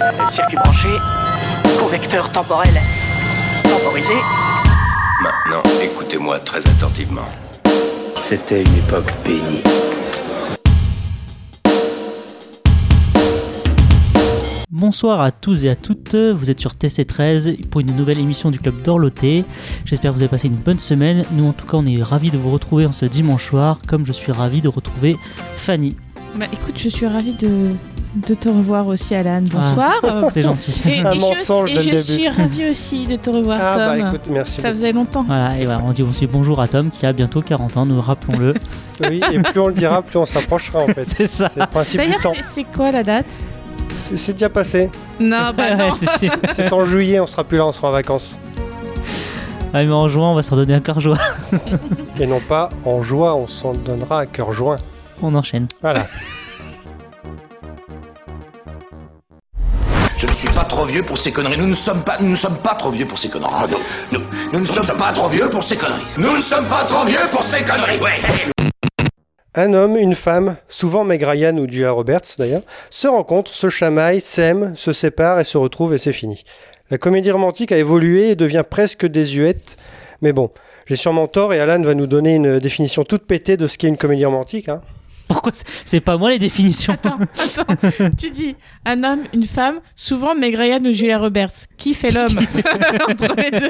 Le circuit branché, convecteur temporel temporisé. Maintenant, écoutez-moi très attentivement. C'était une époque bénie. Bonsoir à tous et à toutes, vous êtes sur TC13 pour une nouvelle émission du Club d'Orloté. J'espère que vous avez passé une bonne semaine. Nous en tout cas on est ravis de vous retrouver en ce dimanche soir, comme je suis ravi de retrouver Fanny. Bah écoute, je suis ravie de, de te revoir aussi Alan. Bonsoir. Ah, C'est gentil. Et, je, dès et le je début. suis ravie aussi de te revoir Ah Tom. bah écoute, merci. Ça faisait longtemps. Voilà, et voilà, on dit aussi bonjour à Tom qui a bientôt 40 ans, nous rappelons-le. Oui, et plus on le dira, plus on s'approchera en fait. C'est ça. C'est le principe du D'ailleurs, c'est- c'est quoi la date? C'est déjà passé. Non, bah non. Ouais, c'est- en juillet, on sera plus là, on sera en vacances. Ah, mais en juin, on va s'en donner un cœur joie. Et non pas en joie, on s'en donnera à cœur joint. On enchaîne. Voilà. Je ne suis pas trop vieux pour ces conneries. Nous ne sommes pas, nous ne sommes pas trop vieux pour ces conneries. Ah, non. Nous, nous ne sommes pas trop vieux pour ces conneries. Nous ne sommes pas trop vieux pour ces conneries. Ouais. Un homme, une femme, souvent Meg Ryan ou Julia Roberts d'ailleurs, se rencontrent, se chamaillent, s'aiment, se séparent et se retrouvent et c'est fini. La comédie romantique a évolué et devient presque désuète. Mais bon, j'ai sûrement tort et Alan va nous donner une définition toute pétée de ce qu'est une comédie romantique. Hein. Pourquoi c'est- pas moi les définitions Attends, attends. tu dis un homme, une femme, souvent Meg Ryan ou Julia Roberts. Qui fait l'homme entre les deux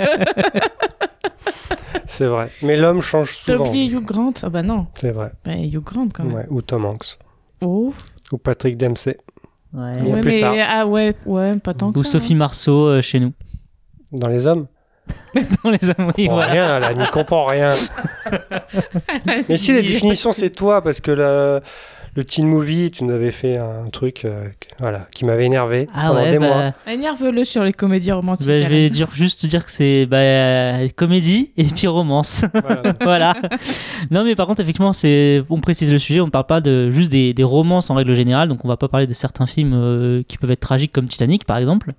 C'est vrai. Mais l'homme change T'as souvent. oublié Hugh Grant? Ah bah non. C'est vrai. Bah, Hugh Grant quand même. Ouais. Ou Tom Hanks. Oh. Ou Patrick Dempsey. Ouais. Il y a Ouais, plus mais tard. ah ouais, ouais, pas tant que Ou ça. Sophie Marceau euh, chez nous. Dans les hommes? Dans les comprend voilà. rien, là, n'y comprend rien. Mais si, la définition, c'est toi, parce que le, le teen movie, tu nous avais fait un truc euh, voilà, qui m'avait énervé Ah pendant ouais, des bah, mois. Énerve-le sur les comédies romantiques. bah, je vais dire, juste dire que c'est bah, euh, comédie et puis romance. Voilà. voilà. Non, mais par contre, effectivement, on précise le sujet, on ne parle pas de juste des, des romances en règle générale, donc on va pas parler de certains films euh, qui peuvent être tragiques comme Titanic par exemple.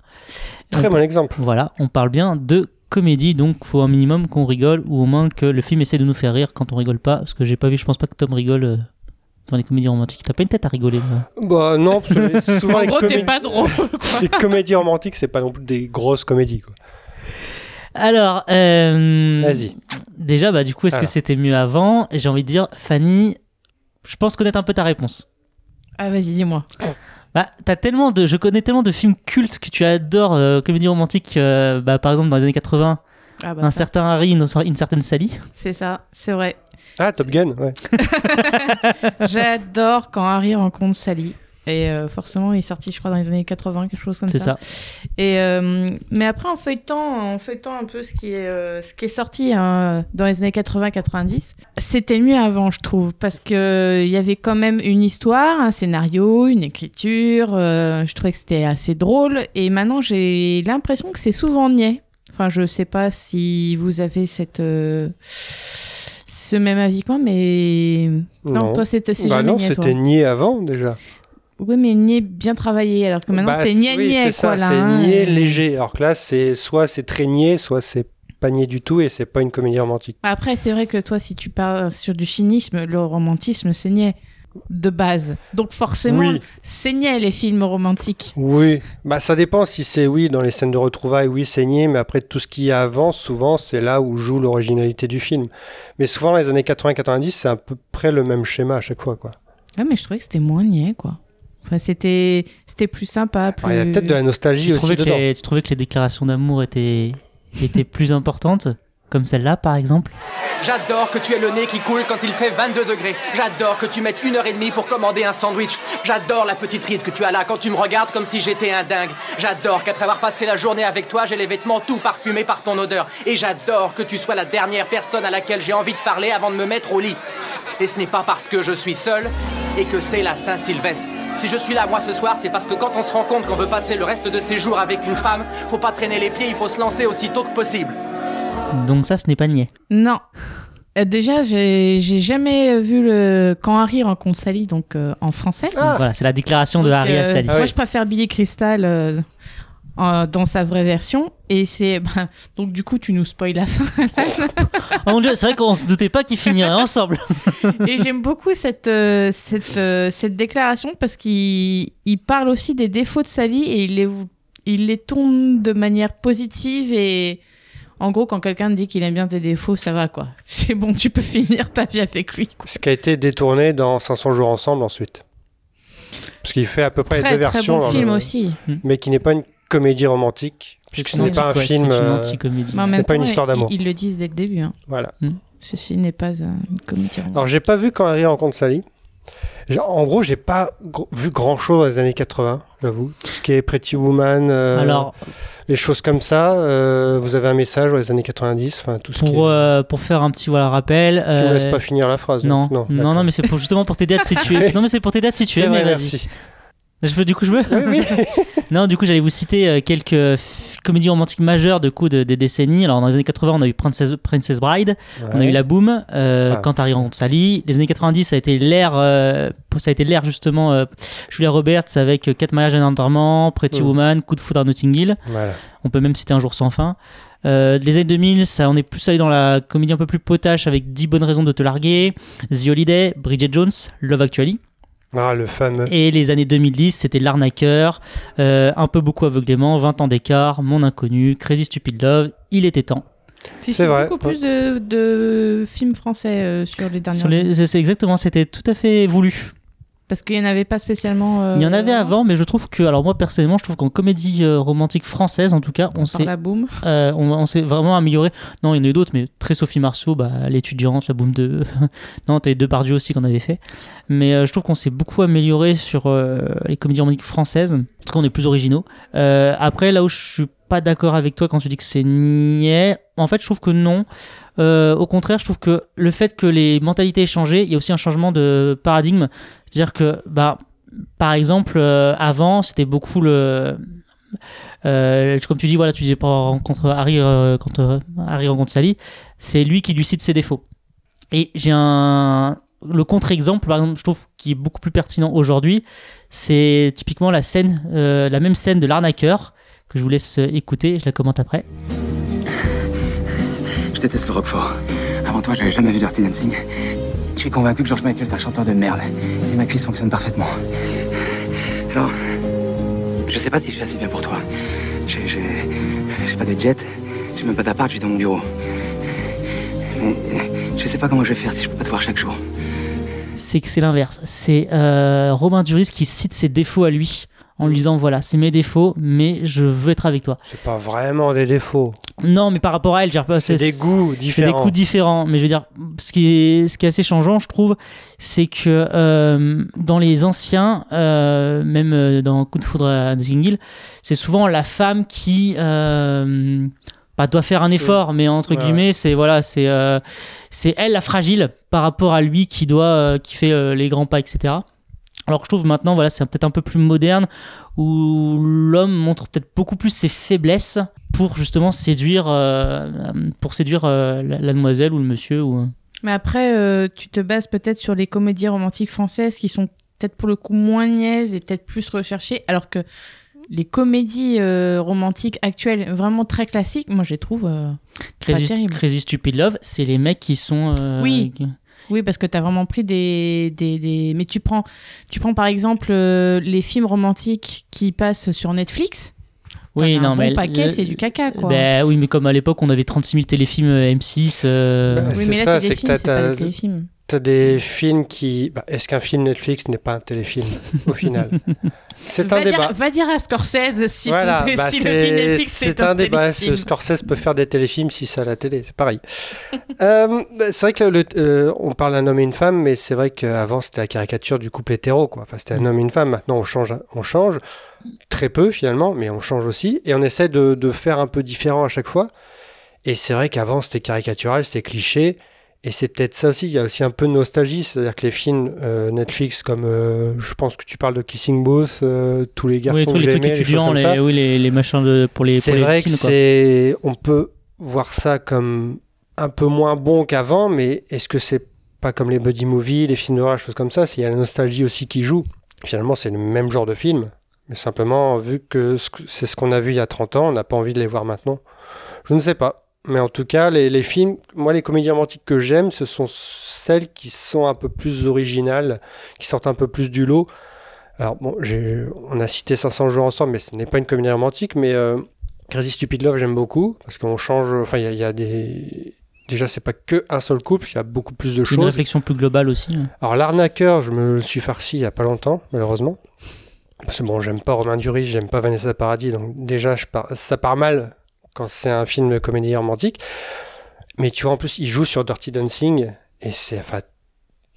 Très On- bon exemple. Voilà, on parle bien de comédie, donc faut un minimum qu'on rigole ou au moins que le film essaie de nous faire rire quand on rigole pas, parce que j'ai pas vu, je pense pas que Tom rigole euh, dans les comédies romantiques. T'as pas une tête à rigoler. là. Bah non, parce que les- souvent En les gros, t'es pas drôle. les comédies romantiques, c'est pas non plus des grosses comédies. Quoi. Alors, euh, Vas-y. déjà, bah du coup, est-ce que Alors. c'était mieux avant? Et J'ai envie de dire, Fanny, je pense connaître un peu ta réponse. Ah, vas-y, dis-moi. Bah, t'as tellement de, je connais tellement de films cultes que tu adores, euh, comédie romantique, euh, bah, par exemple dans les années 80, Ah, bah, un ça, certain Harry, une, une certaine Sally. c'est ça, c'est vrai. Ah, Top Gun, ouais. J'adore quand Harry rencontre Sally. Et euh, forcément, il est sorti, je crois, dans les années 80, quelque chose comme ça. C'est ça. Et euh, mais après, en feuilletant, en feuilletant un peu ce qui est, euh, ce qui est sorti hein, dans les années 80-90, c'était mieux avant, je trouve, parce que il y avait quand même une histoire, un scénario, une écriture. euh, je trouvais que c'était assez drôle. Et maintenant, j'ai l'impression que c'est souvent niais. Enfin, je sais pas si vous avez cette euh, ce même avis que moi, mais non, toi c'était c'est bah jamais non, c'était niais avant déjà. Oui, mais niais bien travaillé, alors que maintenant Bah, c'est niais oui, c'est quoi ça, là. C'est hein. niais léger. Alors que là, c'est soit c'est très niais, soit c'est pas niais du tout et c'est pas une comédie romantique. Après, c'est vrai que toi, si tu parles sur du cynisme, le romantisme, c'est niais de base. Donc forcément, Oui. c'est niais les films romantiques. Oui, bah ça dépend si c'est oui dans les scènes de retrouvailles, oui c'est niais, mais après tout ce qui avance, souvent c'est là où joue l'originalité du film. Mais souvent dans les années 80-90, c'est à peu près le même schéma à chaque fois quoi. Ouais, mais je trouvais que c'était moins niais, quoi. Enfin, c'était, c'était plus sympa, plus... Alors, Il y a peut-être de la nostalgie Tu aussi trouvais, que dedans. les, tu trouvais que les déclarations d'amour étaient, étaient plus importantes Comme celle-là, par exemple? J'adore que tu aies le nez qui coule quand il fait 22 degrés. J'adore que tu mettes une heure et demie pour commander un sandwich. J'adore la petite ride que tu as là quand tu me regardes comme si j'étais un dingue. J'adore qu'après avoir passé la journée avec toi, j'ai les vêtements tout parfumés par ton odeur. Et j'adore que tu sois la dernière personne à laquelle j'ai envie de parler avant de me mettre au lit. Et ce n'est pas parce que je suis seul et que c'est la Saint-Sylvestre. Si je suis là, moi, ce soir, c'est parce que quand on se rend compte qu'on veut passer le reste de ses jours avec une femme, faut pas traîner les pieds, il faut se lancer aussitôt que possible. Donc ça, ce n'est pas niais. Non. Euh, déjà, j'ai, jamais vu le... Quand Harry rencontre Sally, donc euh, en français. Ah. Voilà, c'est la déclaration de Harry à euh, Sally. Moi, je préfère Billy Crystal euh, euh, dans sa vraie version. Et c'est. bah, donc, du coup, tu nous spoil la fin. Oh mon dieu, c'est vrai qu'on se doutait pas qu'ils finiraient ensemble. Et j'aime beaucoup cette, euh, cette, euh, cette déclaration parce qu'il il parle aussi des défauts de Sally et il les, il les tourne de manière positive et. En gros, quand quelqu'un te dit qu'il aime bien tes défauts, ça va quoi. C'est bon, tu peux finir ta vie avec lui. quoi. Ce qui a été détourné dans 500 jours ensemble ensuite. Parce qu'il fait à peu près les Très deux très versions, bon film le- aussi. mais qui n'est pas une comédie romantique, puisque ce n'est pas un Ouais, film. C'est une euh, pas une histoire d'amour. Ils, le disent dès le début. hein. Voilà. Ceci n'est pas un- une comédie romantique. Alors j'ai pas vu quand Harry rencontre Sally. En gros, j'ai pas gr- vu grand chose dans les années 80, j'avoue. Tout ce qui est Pretty Woman, euh, Alors, les choses comme ça. euh, vous avez un message dans les années 90, enfin tout ce qui pour, est... euh, pour faire un petit voilà, rappel. Tu me laisses pas finir la phrase. Non, donc. non, non, d'accord. mais c'est pour, justement pour t'aider à te situer. non, mais c'est pour t'aider à te situer, mais vrai, merci. Je peux, du coup, je peux Oui, oui. Non, du coup, j'allais vous citer euh, quelques comédies romantiques majeures de coup de, des décennies. Alors, dans les années 80, on a eu Princess, Princess Bride, on a eu La Boom, euh, Ah. Quand Harry rencontre Sally. Les années 90, ça a été l'ère, euh, ça a été l'ère justement euh, Julia Roberts avec Quatre mariages et un enterrement, Pretty Mm. Woman, Coup de foudre à Notting Hill. Voilà. On peut même citer Un jour sans fin. Euh, les années 2000, ça, on est plus allé dans la comédie un peu plus potache avec 10 bonnes raisons de te larguer, The Holiday, Bridget Jones, Love Actually. Ah, le fameux. Et les années 2010, c'était L'arnaqueur, euh, Un peu beaucoup aveuglément, 20 ans d'écart, Mon inconnu, Crazy Stupid Love, Il était temps. Si, C'est beaucoup plus de, de films français euh, sur les dernières Sur les- c'est exactement, c'était tout à fait voulu. Parce qu'il n'y en avait pas spécialement. euh, Il y en avait avant, mais je trouve que, alors moi personnellement, je trouve qu'en comédie euh, romantique française, en tout cas, on s'est euh, on, on s'est vraiment amélioré. Non, il y en a eu d'autres, mais très Sophie Marceau, bah, l'étudiante, la boum de. non, t'as eu deux Bardieu aussi qu'on avait fait. Mais euh, je trouve qu'on s'est beaucoup amélioré sur les comédies romantiques françaises. En tout cas, on est plus originaux. Après, là où je suis pas d'accord avec toi quand tu dis que c'est niais, en fait, je trouve que non. Euh, au contraire, je trouve que le fait que les mentalités aient changé, il y a aussi un changement de paradigme. C'est-à-dire que, bah, par exemple, euh, avant, c'était beaucoup le. Euh, comme tu dis, voilà, tu disais rencontre Harry quand Harry rencontre Sally, c'est lui qui lui cite ses défauts. Et j'ai un le contre-exemple, par exemple, je trouve qui est beaucoup plus pertinent aujourd'hui, c'est typiquement la scène, la même scène de l'arnaqueur que je vous laisse écouter, je la commente après. Je déteste le Roquefort. Avant toi, j'avais jamais vu Dirty Dancing. Je suis convaincu que George Michael est un chanteur de merde. Et ma cuisse fonctionne parfaitement. Alors, je sais pas si je suis assez bien pour toi. J'ai, pas de jet, j'ai même pas d'appart, je vis dans mon bureau. Mais je sais pas comment je vais faire si je peux pas te voir chaque jour. c'est que c'est l'inverse. C'est euh, Romain Duris qui cite ses défauts à lui en lui disant voilà, c'est mes défauts, mais je veux être avec toi. C'est pas vraiment des défauts. Non, mais par rapport à elle, C'est des goûts C'est des différents. coups différents, mais je veux dire, ce qui est, ce qui est assez changeant, je trouve, c'est que euh, dans les anciens, euh, même euh, dans Coup de foudre à Notting Hill, c'est souvent la femme qui euh, bah, doit faire un effort, mais entre Ouais. guillemets, c'est voilà, c'est c'est elle la fragile par rapport à lui qui doit, qui fait les grands pas, etc. Alors que je trouve maintenant, voilà, c'est peut-être un peu plus moderne où l'homme montre peut-être beaucoup plus ses faiblesses pour justement séduire, euh, pour séduire euh, la, la demoiselle ou le monsieur ou. Mais après, euh, tu te bases peut-être sur les comédies romantiques françaises qui sont peut-être pour le coup moins niaises et peut-être plus recherchées, alors que les comédies euh, romantiques actuelles, vraiment très classiques, moi je les trouve. euh, Crazy, Stupid Love, c'est les mecs qui sont. euh, Oui. qui- Oui, parce que tu as vraiment pris des, des, des- Mais tu prends, tu prends par exemple euh, les films romantiques qui passent sur Netflix. Oui, non, un mais bon paquet, c'est du caca, quoi. Ben oui, mais comme à l'époque, on avait 36 000 téléfilms euh, M6. euh, Bah, oui, mais là, c'est des films, c'est pas des téléfilms. T'as des films qui. bah, Est-ce qu'un film Netflix n'est pas un téléfilm au final C'est un débat. Va dire à Scorsese si, voilà, son- bah, si le film c'est Netflix c'est un un débat. Ce Scorsese peut faire des téléfilms si c'est à la télé, c'est pareil. Euh, bah, c'est vrai que le- euh, on parle d'un homme et une femme, mais c'est vrai qu'avant c'était la caricature du couple hétéro, quoi. Enfin, c'était un homme et une femme. Maintenant, on change, on change très peu finalement, mais on change aussi et on essaie de, de faire un peu différent à chaque fois. Et c'est vrai qu'avant c'était caricatural, c'était cliché. Et c'est peut-être ça aussi, il y a aussi un peu de nostalgie, c'est-à-dire que les films euh, Netflix comme, euh, je pense que tu parles de Kissing Booth, euh, tous les garçons oui, tous que les trucs étudiants, les, oui, les, les machins de, pour les, C'est vrai que c'est, on peut voir ça comme un peu moins bon qu'avant, mais est-ce que c'est pas comme les buddy movies, les films d'horreur, choses comme ça, s'il y a la nostalgie aussi qui joue. Finalement, c'est le même genre de film. Mais simplement, vu que- c'est ce qu'on a vu il y a 30 ans, on n'a pas envie de les voir maintenant. Je ne sais pas. Mais en tout cas, les, les films, moi, les comédies romantiques que j'aime, ce sont celles qui sont un peu plus originales, qui sortent un peu plus du lot. Alors, bon, on a cité 500 jours ensemble, mais ce n'est pas une comédie romantique. Mais euh, Crazy Stupid Love, j'aime beaucoup, parce qu'on change. Enfin, il y, a- il y a des. Déjà, c'est pas que un seul couple, il y a beaucoup plus de Une choses. réflexion plus globale aussi. hein. Alors l'arnaqueur, je me suis farci il y a pas longtemps, malheureusement. Parce que bon, j'aime pas Romain Duris, j'aime pas Vanessa Paradis, donc déjà je ça part mal quand c'est un film de comédie romantique. Mais tu vois, en plus, il joue sur Dirty Dancing, et c'est, enfin,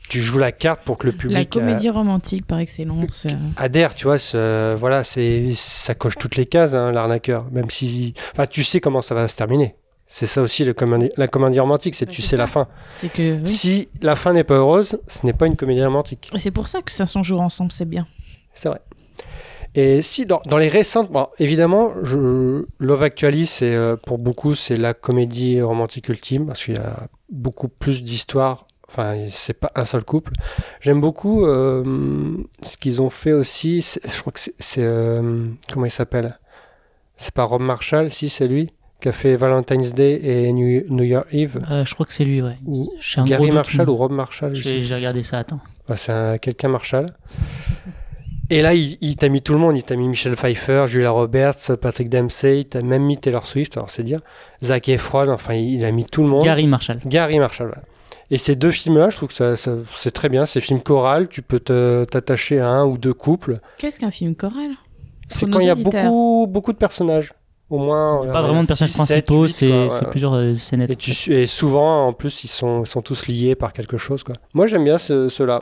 tu joues la carte pour que le public La euh, comédie romantique par excellence. euh. adhère, tu vois, ce- voilà, c'est, ça coche toutes les cases, hein, l'arnaqueur, même si, enfin, tu sais comment ça va se terminer. C'est ça aussi le comédie- la comédie romantique, c'est Bah, tu sais ça. la fin. Que oui. Si la fin n'est pas heureuse, ce n'est pas une comédie romantique. Et C'est pour ça que 500 jours ensemble, c'est bien. C'est vrai. Et si dans, dans les récentes, bon, évidemment, je, Love Actually, c'est euh, pour beaucoup, c'est la comédie romantique ultime parce qu'il y a beaucoup plus d'histoires. Enfin, c'est pas un seul couple. J'aime beaucoup euh, ce qu'ils ont fait aussi. Je crois que c'est, euh, comment il s'appelle? C'est pas Rob Marshall, si c'est lui qui a fait Valentine's Day et New, New Year Eve. Euh, je crois que c'est lui, ouais. Ou Gary Marshall ou Rob Marshall. J'ai regardé ça, attends. Ouais, c'est un- quelqu'un Marshall. Et là, il, il t'a mis tout le monde. Il t'a mis Michel Pfeiffer, Julia Roberts, Patrick Dempsey. Il t'a même mis Taylor Swift, alors c'est dire. Zac Efron, enfin, il, il a mis tout le monde. Gary Marshall. Gary Marshall. voilà. Et ces deux films-là, je trouve que ça, ça- c'est très bien. C'est films choral. Tu peux t'attacher à un ou deux couples. Qu'est-ce qu'un film choral C'est quand il y a beaucoup, beaucoup de personnages. Au moins. Pas vraiment de personnages principaux, c'est plusieurs euh, scénettes. Et, tu, et souvent, en plus, ils sont, ils sont tous liés par quelque chose. Quoi. Moi, j'aime bien ce- ceux-là.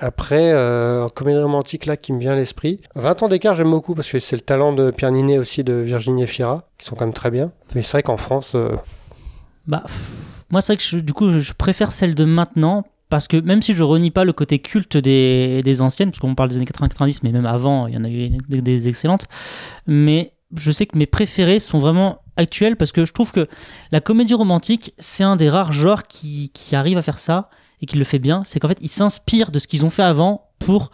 Après, euh, comédie romantique là qui me vient à l'esprit. 20 ans d'écart, j'aime beaucoup parce que c'est le talent de Pierre Ninet aussi de Virginie Efira, qui sont quand même très bien. Mais c'est vrai qu'en France, euh, Bah, moi, c'est vrai que du coup, je préfère celle de maintenant. Parce que même si je renie pas le côté culte des, des anciennes, parce qu'on parle des années 80-90, mais même avant, il y en a eu des, des excellentes. Mais je sais que mes préférés sont vraiment actuels parce que je trouve que la comédie romantique, c'est un des rares genres qui, qui arrive à faire ça et qui le fait bien. C'est qu'en fait, ils s'inspirent de ce qu'ils ont fait avant pour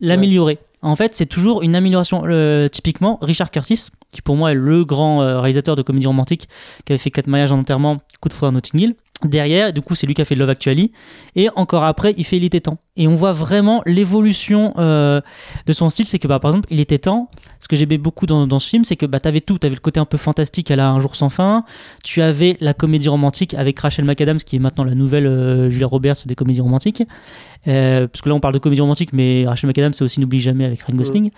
l'améliorer. En fait, c'est toujours une amélioration. Euh, typiquement, Richard Curtis, qui pour moi est le grand euh, réalisateur de comédie romantique, qui avait fait Quatre mariages en enterrement, Coup de foudre à Notting Hill. Derrière, du coup, c'est lui qui a fait Love Actually. Et encore après, il fait Il était temps. Et on voit vraiment l'évolution euh, de son style. C'est que, bah, par exemple, Il était temps. Ce que j'aimais beaucoup dans, dans ce film, c'est que bah, tu avais tout. Tu avais le côté un peu fantastique à la Un jour sans fin. Tu avais la comédie romantique avec Rachel McAdams, qui est maintenant la nouvelle euh, Julia Roberts des comédies romantiques. Euh, parce que là, on parle de comédie romantique, mais Rachel McAdams, c'est aussi N'oublie jamais avec Ryan Gosling.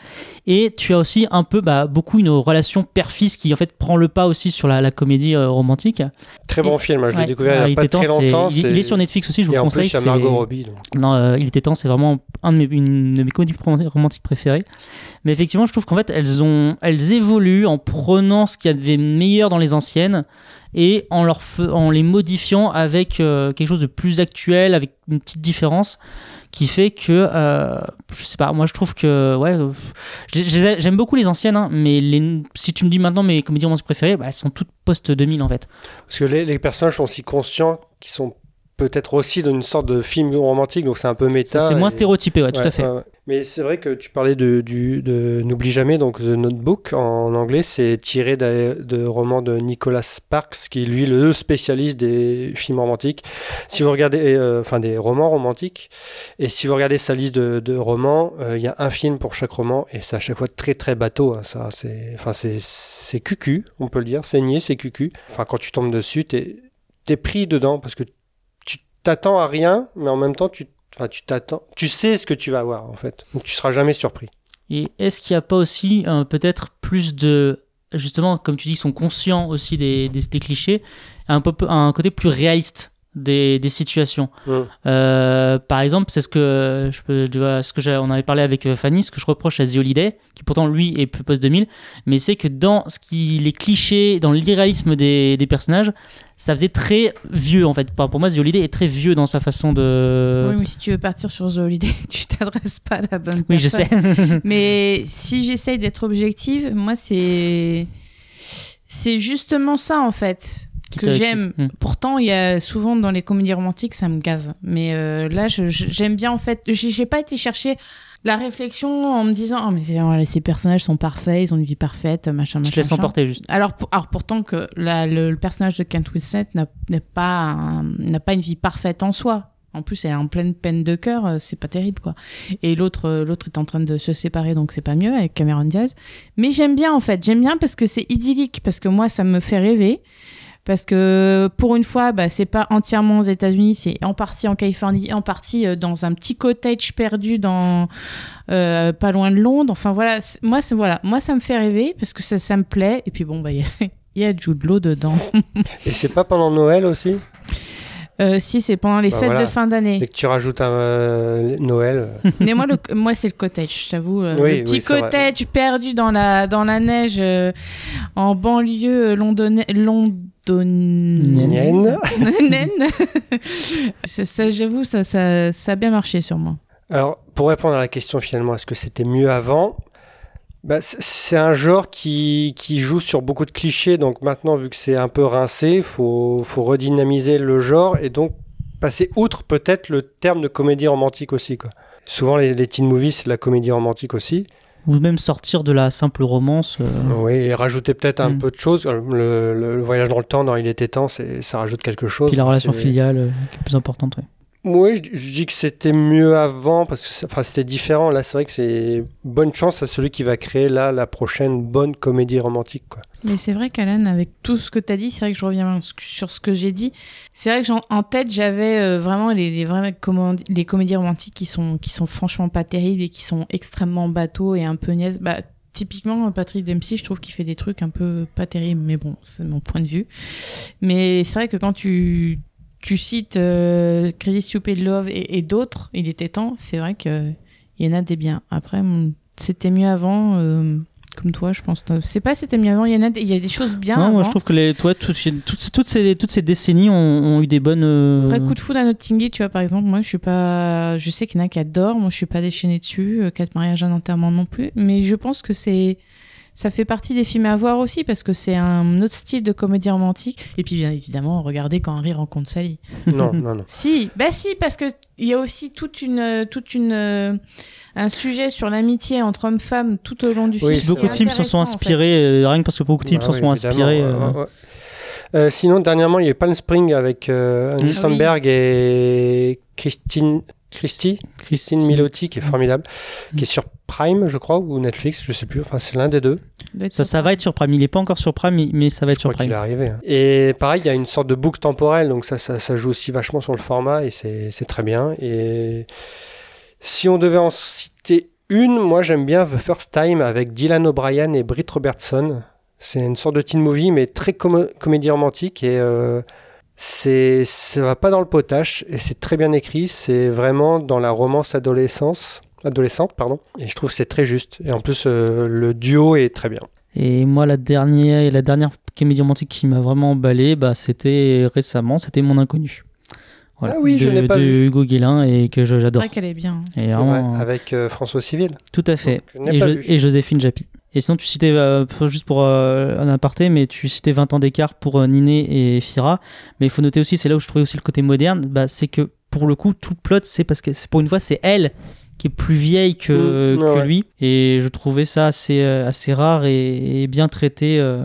Et tu as aussi un peu, bah, beaucoup une relation père-fils qui, en fait, prend le pas aussi sur la, la comédie romantique. très bon Et- film. hein, je l'ai découvert il était temps, longtemps. Il, il est sur Netflix aussi, je vous Et le en conseille. plus, il y a c'est- Margot Robbie. donc. non, euh, il était temps, c'est vraiment un de mes, une de mes comédies rom- romantiques préférées. Mais effectivement, je trouve qu'en fait, elles, ont, elles évoluent en prenant ce qu'il y avait meilleur dans les anciennes et en, leur en les modifiant avec euh, quelque chose de plus actuel, avec une petite différence qui fait que, euh, je sais pas, moi je trouve que, ouais, j'ai- j'ai- j'aime beaucoup les anciennes, hein, mais si tu me dis maintenant mes comédies romantiques préférées, bah, elles sont toutes post-2000 en fait. Parce que les, les personnages sont si conscients qu'ils sont peut-être aussi dans une sorte de film romantique, donc c'est un peu méta. C'est moins et- stéréotypé, ouais, tout Ouais, à fait. ouais. Mais c'est vrai que tu parlais de, du, de N'oublie jamais, donc The Notebook en anglais, c'est tiré de, de romans de Nicholas Sparks, qui est lui le spécialiste des films romantiques. Si vous regardez, euh, enfin des romans romantiques, et si vous regardez sa liste de, de romans, euh, il y a un film pour chaque roman, et c'est à chaque fois très très bateau. hein, ça, c'est, enfin c'est, c'est cucu, on peut le dire, saigné, c'est cucu. Enfin quand tu tombes dessus, t'es, t'es pris dedans parce que t'attends à rien, mais en même temps tu tu t'attends, tu sais ce que tu vas avoir en fait, donc tu seras jamais surpris. Et est-ce qu'il n'y a pas aussi euh, peut-être plus de. Justement, comme tu dis, ils sont conscients aussi des, des, des clichés, un, peu, un côté plus réaliste des, des situations. Mm. Euh, par exemple, c'est ce que je peux, tu vois, ce que j'ai- on avait parlé avec euh, Fanny, ce que je reproche à The Holiday, qui pourtant lui est plus post 2000, mais c'est que dans ce qui les clichés, dans l'irréalisme des, des personnages, ça faisait très vieux en fait. Pour moi, The Holiday est très vieux dans sa façon de. Oui, mais si tu veux partir sur The Holiday, tu t'adresses pas à la bonne Oui, je personne. sais. Mais si j'essaye d'être objective, moi, c'est. C'est justement ça, en fait, que j'aime. Hmm. Pourtant, il y a souvent dans les comédies romantiques, ça me gave. Mais euh, là, j'aime bien, en fait. J'ai pas été chercher la réflexion en me disant oh, mais ces personnages sont parfaits, ils ont une vie parfaite, machin, machin. Je laisse emporter juste. Alors, pour- alors pourtant que la- le, le personnage de Kent Winslet n'a n'a pas n'a pas une vie parfaite en soi. En plus, elle est en pleine peine de cœur, euh, c'est pas terrible quoi. Et l'autre, euh, l'autre est en train de se séparer, donc c'est pas mieux avec Cameron Diaz. Mais j'aime bien en fait, j'aime bien parce que c'est idyllique, parce que moi ça me fait rêver. Parce que pour une fois, bah, c'est pas entièrement aux États-Unis, c'est en partie en Californie, et en partie euh, dans un petit cottage perdu dans euh, pas loin de Londres. Enfin voilà, moi c'est voilà, moi ça me fait rêver parce que ça, ça me plaît. Et puis bon bah il y a- y a Jude Law dedans. Et c'est pas pendant Noël aussi? Euh, si c'est pendant les Bah, fêtes voilà. de fin d'année. Que tu rajoutes un euh, Noël. Mais moi, le, moi c'est le cottage, euh, Oui, le petit oui, c'est vrai. cottage perdu dans la, dans la neige en banlieue londonienne. Nienne. Naine. ça, ça, j'avoue, ça, ça, ça a bien marché sur moi. Alors, pour répondre à la question finalement, est-ce que c'était mieux avant? Bah, C'est un genre qui, qui joue sur beaucoup de clichés, donc maintenant, vu que c'est un peu rincé, il faut, faut redynamiser le genre et donc passer outre peut-être le terme de comédie romantique aussi. Quoi. Souvent, les, les teen movies, c'est de la comédie romantique aussi. Ou même sortir de la simple romance. euh, Oui, et rajouter peut-être un Mm. peu de choses. Le, le- voyage dans le temps, dans Il était temps, ça rajoute quelque chose. Puis la relation filiale euh, qui est plus importante. ouais. Oui, je, je dis que c'était mieux avant parce que enfin, c'était différent. Là, c'est vrai que c'est bonne chance à celui qui va créer là la prochaine bonne comédie romantique. Quoi. Mais c'est vrai qu'Alan, avec tout ce que tu as dit, c'est vrai que je reviens sur ce que j'ai dit. C'est vrai que en tête, j'avais euh, vraiment les, les, commandi- les comédies romantiques qui sont, qui sont franchement pas terribles et qui sont extrêmement bateaux et un peu niaises. Bah, typiquement, Patrick Dempsey, je trouve qu'il fait des trucs un peu pas terribles, mais bon, c'est mon point de vue. Mais c'est vrai que quand tu, tu cites euh, Crazy Stupid Love et, d'autres, il était temps, c'est vrai qu'il y en a des biens. Après, c'était mieux avant. euh, comme toi, je pense. C'est pas si c'était mieux avant. Il y en a, des- il y a des choses bien. Non, moi je trouve que les, toi, toutes, toutes, toutes ces, toutes ces décennies ont, ont eu des bonnes. euh, Après, coup de foudre à Notting tu vois, par exemple, moi, je suis pas. Je sais qu'il y en a qui adorent. Moi, je suis pas déchaînée dessus. euh, Quatre mariages, un enterrement non plus. Mais je pense que c'est. Ça fait partie des films à voir aussi parce que c'est un autre style de comédie romantique. Et puis, bien évidemment, regardez quand Harry rencontre Sally. Non, non, non. Si, bah si, parce que il y a aussi toute une, toute une, euh, un sujet sur l'amitié entre hommes-femmes tout au long du Oui, film. Beaucoup de films s'en sont intéressant, en fait. inspirés, euh, rien que parce que beaucoup de films Ah s'en oui, sont inspirés. euh, ouais, ouais. Euh, sinon, dernièrement, il y a eu Palm Spring avec euh, Andy Ah oui. Samberg et Christine, Christy, Christine Milotti, qui est formidable, qui est sur Prime, je crois, ou Netflix, je sais plus. Enfin, c'est l'un des deux. Ça, ça va être sur Prime. Il est pas encore sur Prime, mais- ça va être je sur crois qu'il est Prime. arrivé. hein. Et pareil, il y a une sorte de boucle temporelle, donc ça, ça, ça joue aussi vachement sur le format et c'est c'est très bien. Et si on devait en citer une, moi j'aime bien The First Time avec Dylan O'Brien et Britt Robertson. C'est une sorte de teen movie, mais très com- comédie romantique et euh, c'est ça va pas dans le potache et c'est très bien écrit. C'est vraiment dans la romance adolescence. Adolescente, pardon. Et je trouve que c'est très juste. Et en plus, euh, le duo est très bien. Et moi, la dernière, la dernière comédie romantique qui m'a vraiment emballé, bah, c'était récemment, c'était Mon Inconnu. Voilà, Ah oui, je de, l'ai pas de vu. Hugo Guélin et que je- C'est j'adore. vrai qu'elle est bien. Et C'est vraiment, vrai, avec euh, François Civil. Tout à fait. Donc, je Et, pas Jo- vu. et Joséphine Japy. Et sinon, tu citais, euh, juste pour euh, un aparté, mais tu citais 20 ans d'écart pour euh, Niné et Fira. Mais il faut noter aussi, c'est là où je trouvais aussi le côté moderne, bah, c'est que pour le coup, tout le plot, c'est parce que c'est pour une fois, c'est elle qui est plus vieille que, Mmh, que ouais, ouais. lui. Et je trouvais ça assez, euh, assez rare et, et bien traité. euh,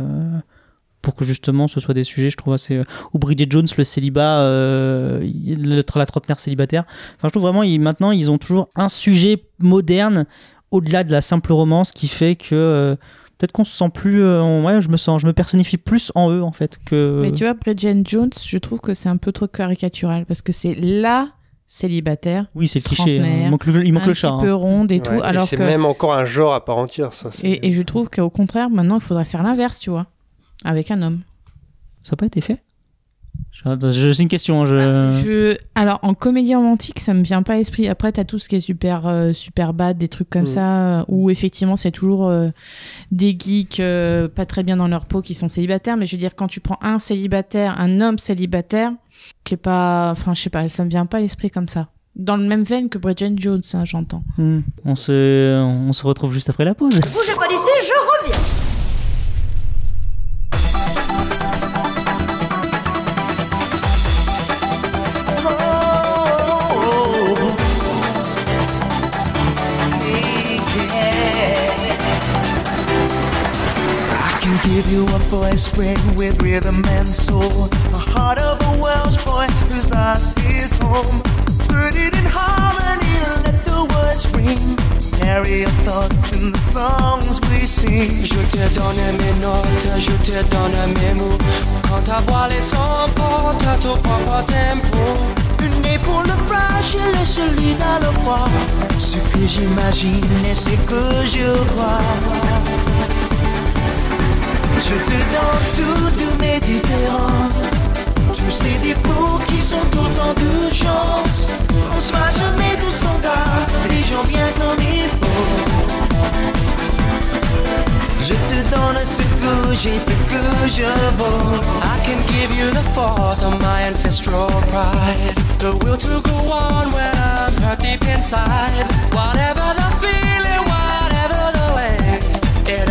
pour que justement ce soit des sujets, je trouve assez. Ou Bridget Jones, le célibat, euh, le- la trentenaire célibataire. Enfin, je trouve vraiment, ils, maintenant, ils ont toujours un sujet moderne au-delà de la simple romance qui fait que euh, peut-être qu'on se sent plus. euh, en- ouais, je me sens, je me personnifie plus en eux en fait que. Mais tu vois, Bridget Jones, je trouve que c'est un peu trop caricatural parce que c'est la célibataire, oui, c'est le cliché. hein. Il manque le, il manque un le chat. petit peu hein. ronde et Ouais, tout. Alors c'est que même encore un genre à part entière, ça. et, et je trouve qu'au contraire, maintenant, il faudrait faire l'inverse, tu vois, avec un homme. Ça n'a pas été fait? C'est une question. hein, je... Je... Alors, en comédie romantique, ça me vient pas à l'esprit. Après, t'as tout ce qui est super, euh, super bad, des trucs comme Mm. ça, euh, où effectivement, c'est toujours euh, des geeks euh, pas très bien dans leur peau qui sont célibataires. Mais je veux dire, quand tu prends un célibataire, un homme célibataire, qui est pas. Enfin, je sais pas, ça me vient pas à l'esprit comme ça. Dans le même veine que Bridget Jones, hein, j'entends. Hmm. On, se, on se retrouve juste après la pause. Bougez pas d'ici, give you a voice spring with rhythm and soul. The heart of a Welsh boy who's lost his home. Put it in harmony and let the words ring. Carry your thoughts in the songs we sing. Je te donne mes notes, je te donne mes mots. Quand ta voix les emporte à ton propre tempo. Une épaule fragile et solide à le voir. Ce que j'imagine et ce que je vois. Je te donne toutes mes différences. Tous ces défauts qui sont autant de chance. On sera jamais de standard, les gens bien comme il faut. Je te donne ce que j'ai, ce que je vaux. I can give you the force of my ancestral pride. The will to go on when I'm hurt deep inside. Whatever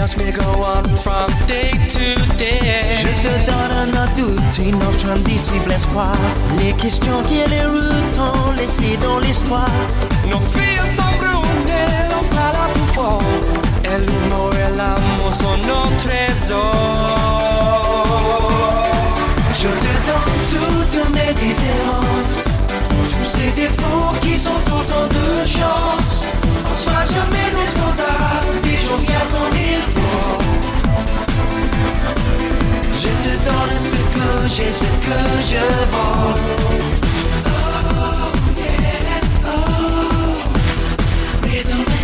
helps me go on from day to day. Je te donne un doute et notre indicible espoir. Les questions qui les routons laissées dans l'histoire. Nos filles sont brunes, l'on parle plus fort. Et l'humour et l'amour sont nos trésors. Je te donne toutes mes différences. Tous ces défauts qui sont autant de chance. On sera jamais des standards, des gens bien comme Ce que j'ai, ce que je vaux. Oh, oh.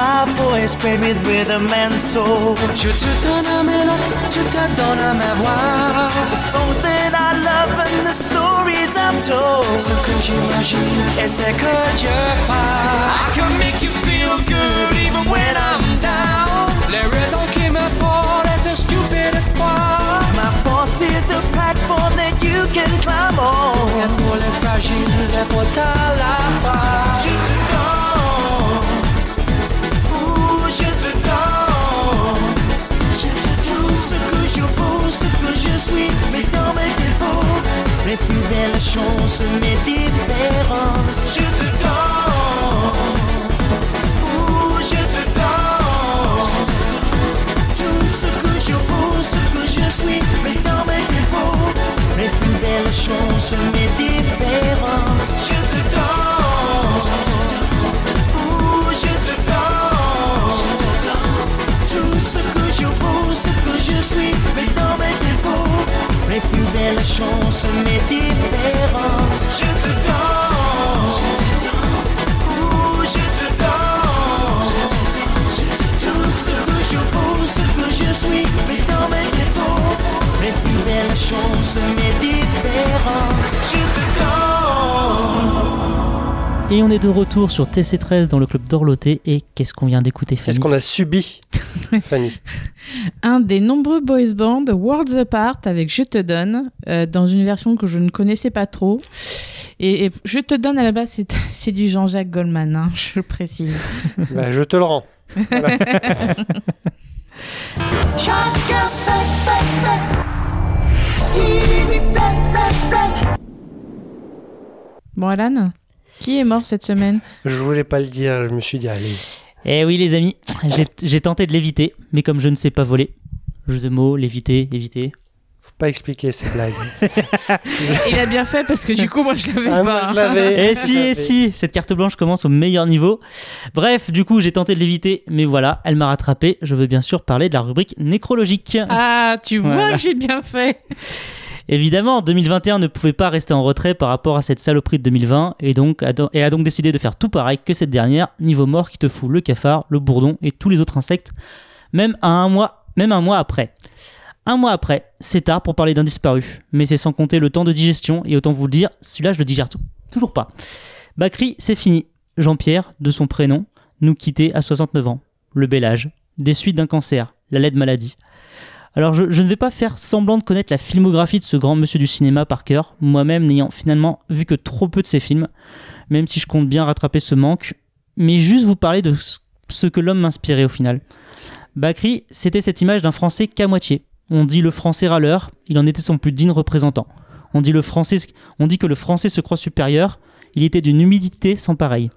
My voice spread with rhythm and soul. Je te donne mes notes, je te donne ma voix. The songs that I love and the stories I've told. Ce que j'imagine et ce que je. I can make you feel good even when I'm down. Les raisons qui me portent est ce stupide espoir. My force is a platform that you can climb on. Et pour les fragiles, les fautes à la fin. Suis, mais dans mes défauts, les plus belles chances, mes différences. Je te donne, je te donne. Tout ce que je vaux, ce que je suis, mais dans mes défauts, les plus belles chances, mes belles chances, mes différences. Je te ouh, je te donne. Tout ce que je vaux, ce que je suis, mais dans mes défauts, les plus belles chances, mes différences. Et on est de retour sur TC13 dans le club d'Orloté. Et qu'est-ce qu'on vient d'écouter, Fanny Qu'est-ce qu'on a subi, Fanny Un des nombreux boys bands, Worlds Apart, avec Je te donne, euh, dans une version que je ne connaissais pas trop. Et, et Je te donne à la base, c'est- c'est du Jean-Jacques Goldman, hein, je le précise. Bah, Je te le rends. Voilà. Bon, Alan, qui est mort cette semaine Je voulais pas le dire, je me suis dit, allez. Eh oui, les amis, j'ai- tenté de l'éviter, mais comme je ne sais pas voler, jeu de mots, l'éviter, éviter. Faut pas expliquer ces blagues. Il a bien fait parce que du coup, moi, je l'avais Ah, moi, pas. je l'avais. Eh si, eh si, cette carte blanche commence au meilleur niveau. Bref, du coup, j'ai tenté de l'éviter, mais voilà, elle m'a rattrapé. Je veux bien sûr parler de la rubrique nécrologique. Ah, tu vois Voilà. que j'ai bien fait. Évidemment, 2021 ne pouvait pas rester en retrait par rapport à cette saloperie de 2020 et, donc, a donc décidé de faire tout pareil que cette dernière, niveau mort qui te fout le cafard, le bourdon et tous les autres insectes, même, un, mois, après. Un mois après, c'est tard pour parler d'un disparu, mais c'est sans compter le temps de digestion et autant vous le dire, celui-là je le digère toujours pas. Bakri, c'est fini. Jean-Pierre, de son prénom, nous quittait à 69 ans. Le bel âge. Des suites d'un cancer, la laide maladie. Alors je, ne vais pas faire semblant de connaître la filmographie de ce grand monsieur du cinéma par cœur, moi-même n'ayant finalement vu que trop peu de ses films, même si je compte bien rattraper ce manque, mais juste vous parler de ce- que l'homme m'inspirait au final. Bakri, c'était cette image d'un Français qu'à moitié. On dit le Français râleur, il en était son plus digne représentant. On dit, le français, on dit que le Français se croit supérieur, il était d'une humilité sans pareil.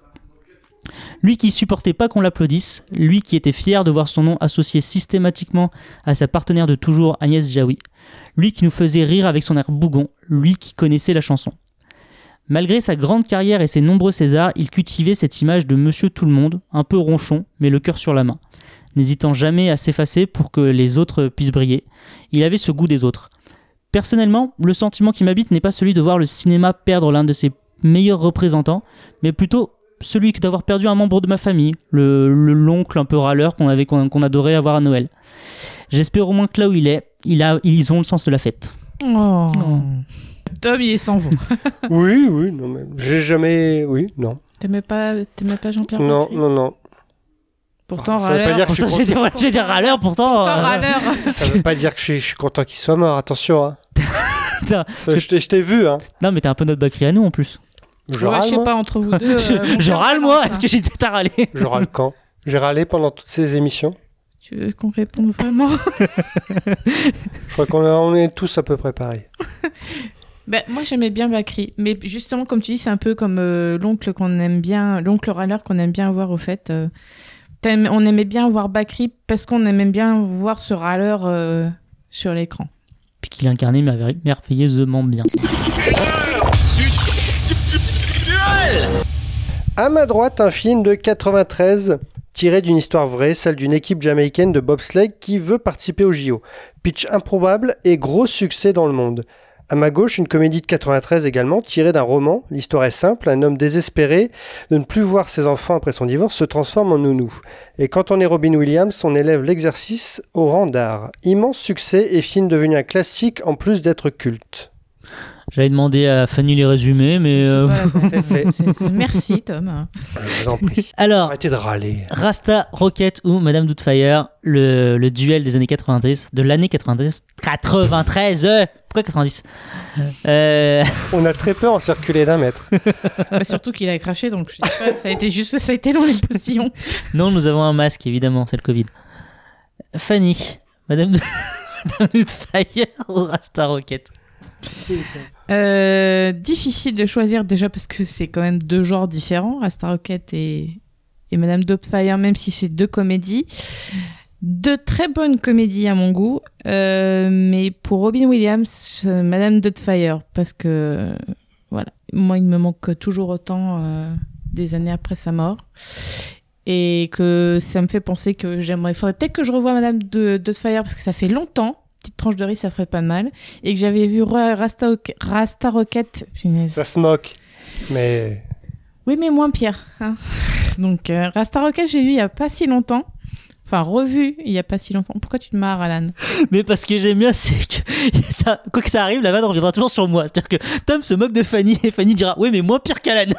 Lui qui supportait pas qu'on l'applaudisse, lui qui était fier de voir son nom associé systématiquement à sa partenaire de toujours Agnès Jaoui, lui qui nous faisait rire avec son air bougon, lui qui connaissait la chanson. Malgré sa grande carrière et ses nombreux Césars, il cultivait cette image de Monsieur Tout le Monde, un peu ronchon, mais le cœur sur la main, n'hésitant jamais à s'effacer pour que les autres puissent briller. Il avait ce goût des autres. Personnellement, le sentiment qui m'habite n'est pas celui de voir le cinéma perdre l'un de ses meilleurs représentants, mais plutôt celui que d'avoir perdu un membre de ma famille, le le l'oncle un peu râleur qu'on avait qu'on qu'on adorait avoir à Noël. J'espère au moins que là où il est, il a, ils ont le sens de la fête. Oh. Oh. Tom, il est sans vous. Oui, oui, non, mais j'ai jamais. Oui, non. T'aimais pas, t'aimais pas Jean-Pierre Non, non, non. Pourtant, Ça veut pas râleur. dire que je suis j'ai dit, content. j'ai dit râleur, pourtant. Pourtant, euh, râleur. Ça veut pas dire que je suis, je suis content qu'il soit mort, attention. Hein. Ça, je t'ai- je t'ai vu, hein. Non, mais t'es un peu notre Bakri à nous en plus. Je Ouais, râle, je sais moi pas, entre vous deux. je euh, je râle moi, est-ce que j'ai t'as râlé Je râle quand? J'ai râlé pendant toutes ces émissions? Tu veux qu'on réponde vraiment? Je crois qu'on on est tous à peu près pareils. Ben, moi j'aimais bien Bakri, mais justement comme tu dis c'est un peu comme euh, l'oncle qu'on aime bien, l'oncle râleur qu'on aime bien voir au fait. euh, on aimait bien voir Bakri parce qu'on aimait bien voir ce râleur euh, sur l'écran. Puis qu'il incarnait merveille- merveilleusement bien. À ma droite, un film de 93 tiré d'une histoire vraie, celle d'une équipe jamaïcaine de bobsleigh qui veut participer au JO. Pitch improbable et gros succès dans le monde. À ma gauche, une comédie de 93 également, tirée d'un roman. L'histoire est simple, un homme désespéré de ne plus voir ses enfants après son divorce se transforme en nounou. Et quand on est Robin Williams, on élève l'exercice au rang d'art. Immense succès et film devenu un classique en plus d'être culte. J'avais demandé à Fanny les résumés, mais. C'est euh, fait. Merci Tom. Je vous en prie. Alors, Arrêtez de râler. Rasta Rocket ou Madame Doubtfire, le, le duel des années 90, de l'année 93. 93 euh, Pourquoi 90 euh, On a très peu en circuler d'un mètre. Bah, surtout qu'il a craché donc je sais pas, ça a été juste ça a été long les postillons. Non, nous avons un masque, évidemment, c'est le Covid. Fanny, Madame. Madame Doubtfire ou Rasta Rocket? Euh, difficile de choisir déjà parce que c'est quand même deux genres différents, Rasta Rocket et, Madame Doubtfire, même si c'est deux comédies. Deux très bonnes comédies à mon goût, euh, mais pour Robin Williams, Madame Doubtfire, parce que voilà, moi il me manque toujours autant euh, des années après sa mort. Et que ça me fait penser que j'aimerais. Faudrait peut-être que je revoie Madame Doubtfire parce que ça fait longtemps. Petite tranche de riz, ça ferait pas de mal et que j'avais vu Ra- Rasta, Rasta Rocket. punaise. Ça se moque. Mais Oui, mais moins pire. hein. Donc, euh, Rasta Rocket, j'ai vu il y a pas si longtemps. Enfin, revu il y a pas si longtemps. Pourquoi tu te marres, Alan? Mais parce que j'aime bien, c'est que ça, quoi que ça arrive, la vanne reviendra toujours sur moi. C'est-à-dire que Tom se moque de Fanny et Fanny dira Oui, mais moins pire qu'Alan.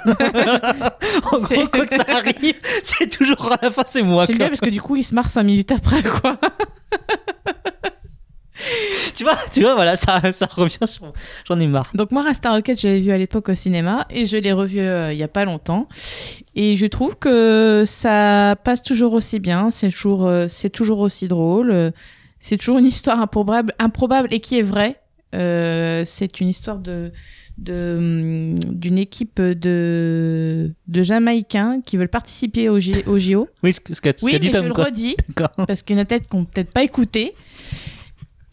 en gros, quoi que ça arrive, c'est toujours à la fin, c'est moi. J'aime bien parce que du coup, il se marre cinq minutes après, quoi. Tu vois, tu vois, voilà, ça, ça revient sur. J'en ai marre. Donc, moi, Rasta Rocket, je l'avais vu à l'époque au cinéma et je l'ai revu euh, il y a pas longtemps. Et je trouve que ça passe toujours aussi bien. C'est toujours, euh, c'est toujours aussi drôle. euh, C'est toujours une histoire improbable, improbable et qui est vraie. Euh, c'est une histoire de de, hum, d'une équipe de, de Jamaïcains qui veulent participer au, au JO. Oui, ce, qu'a Oui, dit mais Tom. je le redis, parce qu'il y en a peut-être qui n'ont peut-être pas écouté,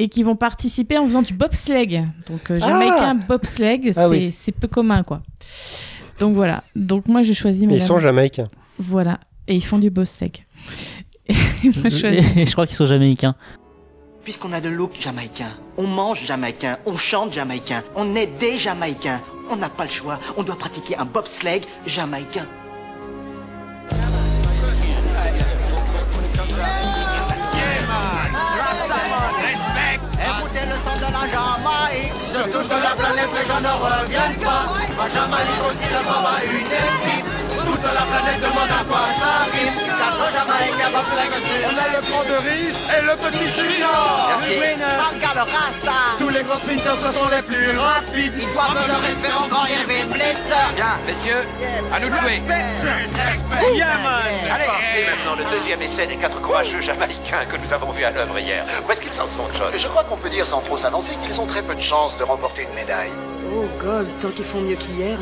et qui vont participer en faisant du bobsleigh. Donc, euh, Jamaïcain bobsleigh, Ah c'est oui. c'est peu commun, quoi. Donc voilà. Donc moi, j'ai choisi... ils Madame- sont jamaïcains. Voilà. Et ils font du bobsleigh. Et moi, je choisis... je crois qu'ils sont jamaïcains. Puisqu'on a le look jamaïcain, on mange jamaïcain, on chante jamaïcain, on est des jamaïcains. On n'a pas le choix, on doit pratiquer un bobsleigh jamaïcain. Sur toute la planète les gens ne reviennent pas. En Jamaïque aussi là-bas va une équipe, toute la planète demande à quoi ça rime. Quatre Jamaïcains bobsleigh sur. On a le grand de Riz et le petit Junior. Merci. Sanga le Rasta. Tous les grands sprinters, ce sont les plus rapides. Ils doivent le respect au grand Irving Blitz. Bien, messieurs, à nous de jouer. Allez. Et maintenant, le deuxième essai des quatre courageux Jamaïcains que nous avons vus à l'œuvre hier. Où est-ce qu'ils en sont, John Je crois qu'on peut dire sans trop s'avancer qu'ils ont très peu de chances de remporter une médaille. Oh God, tant qu'ils font mieux qu'hier.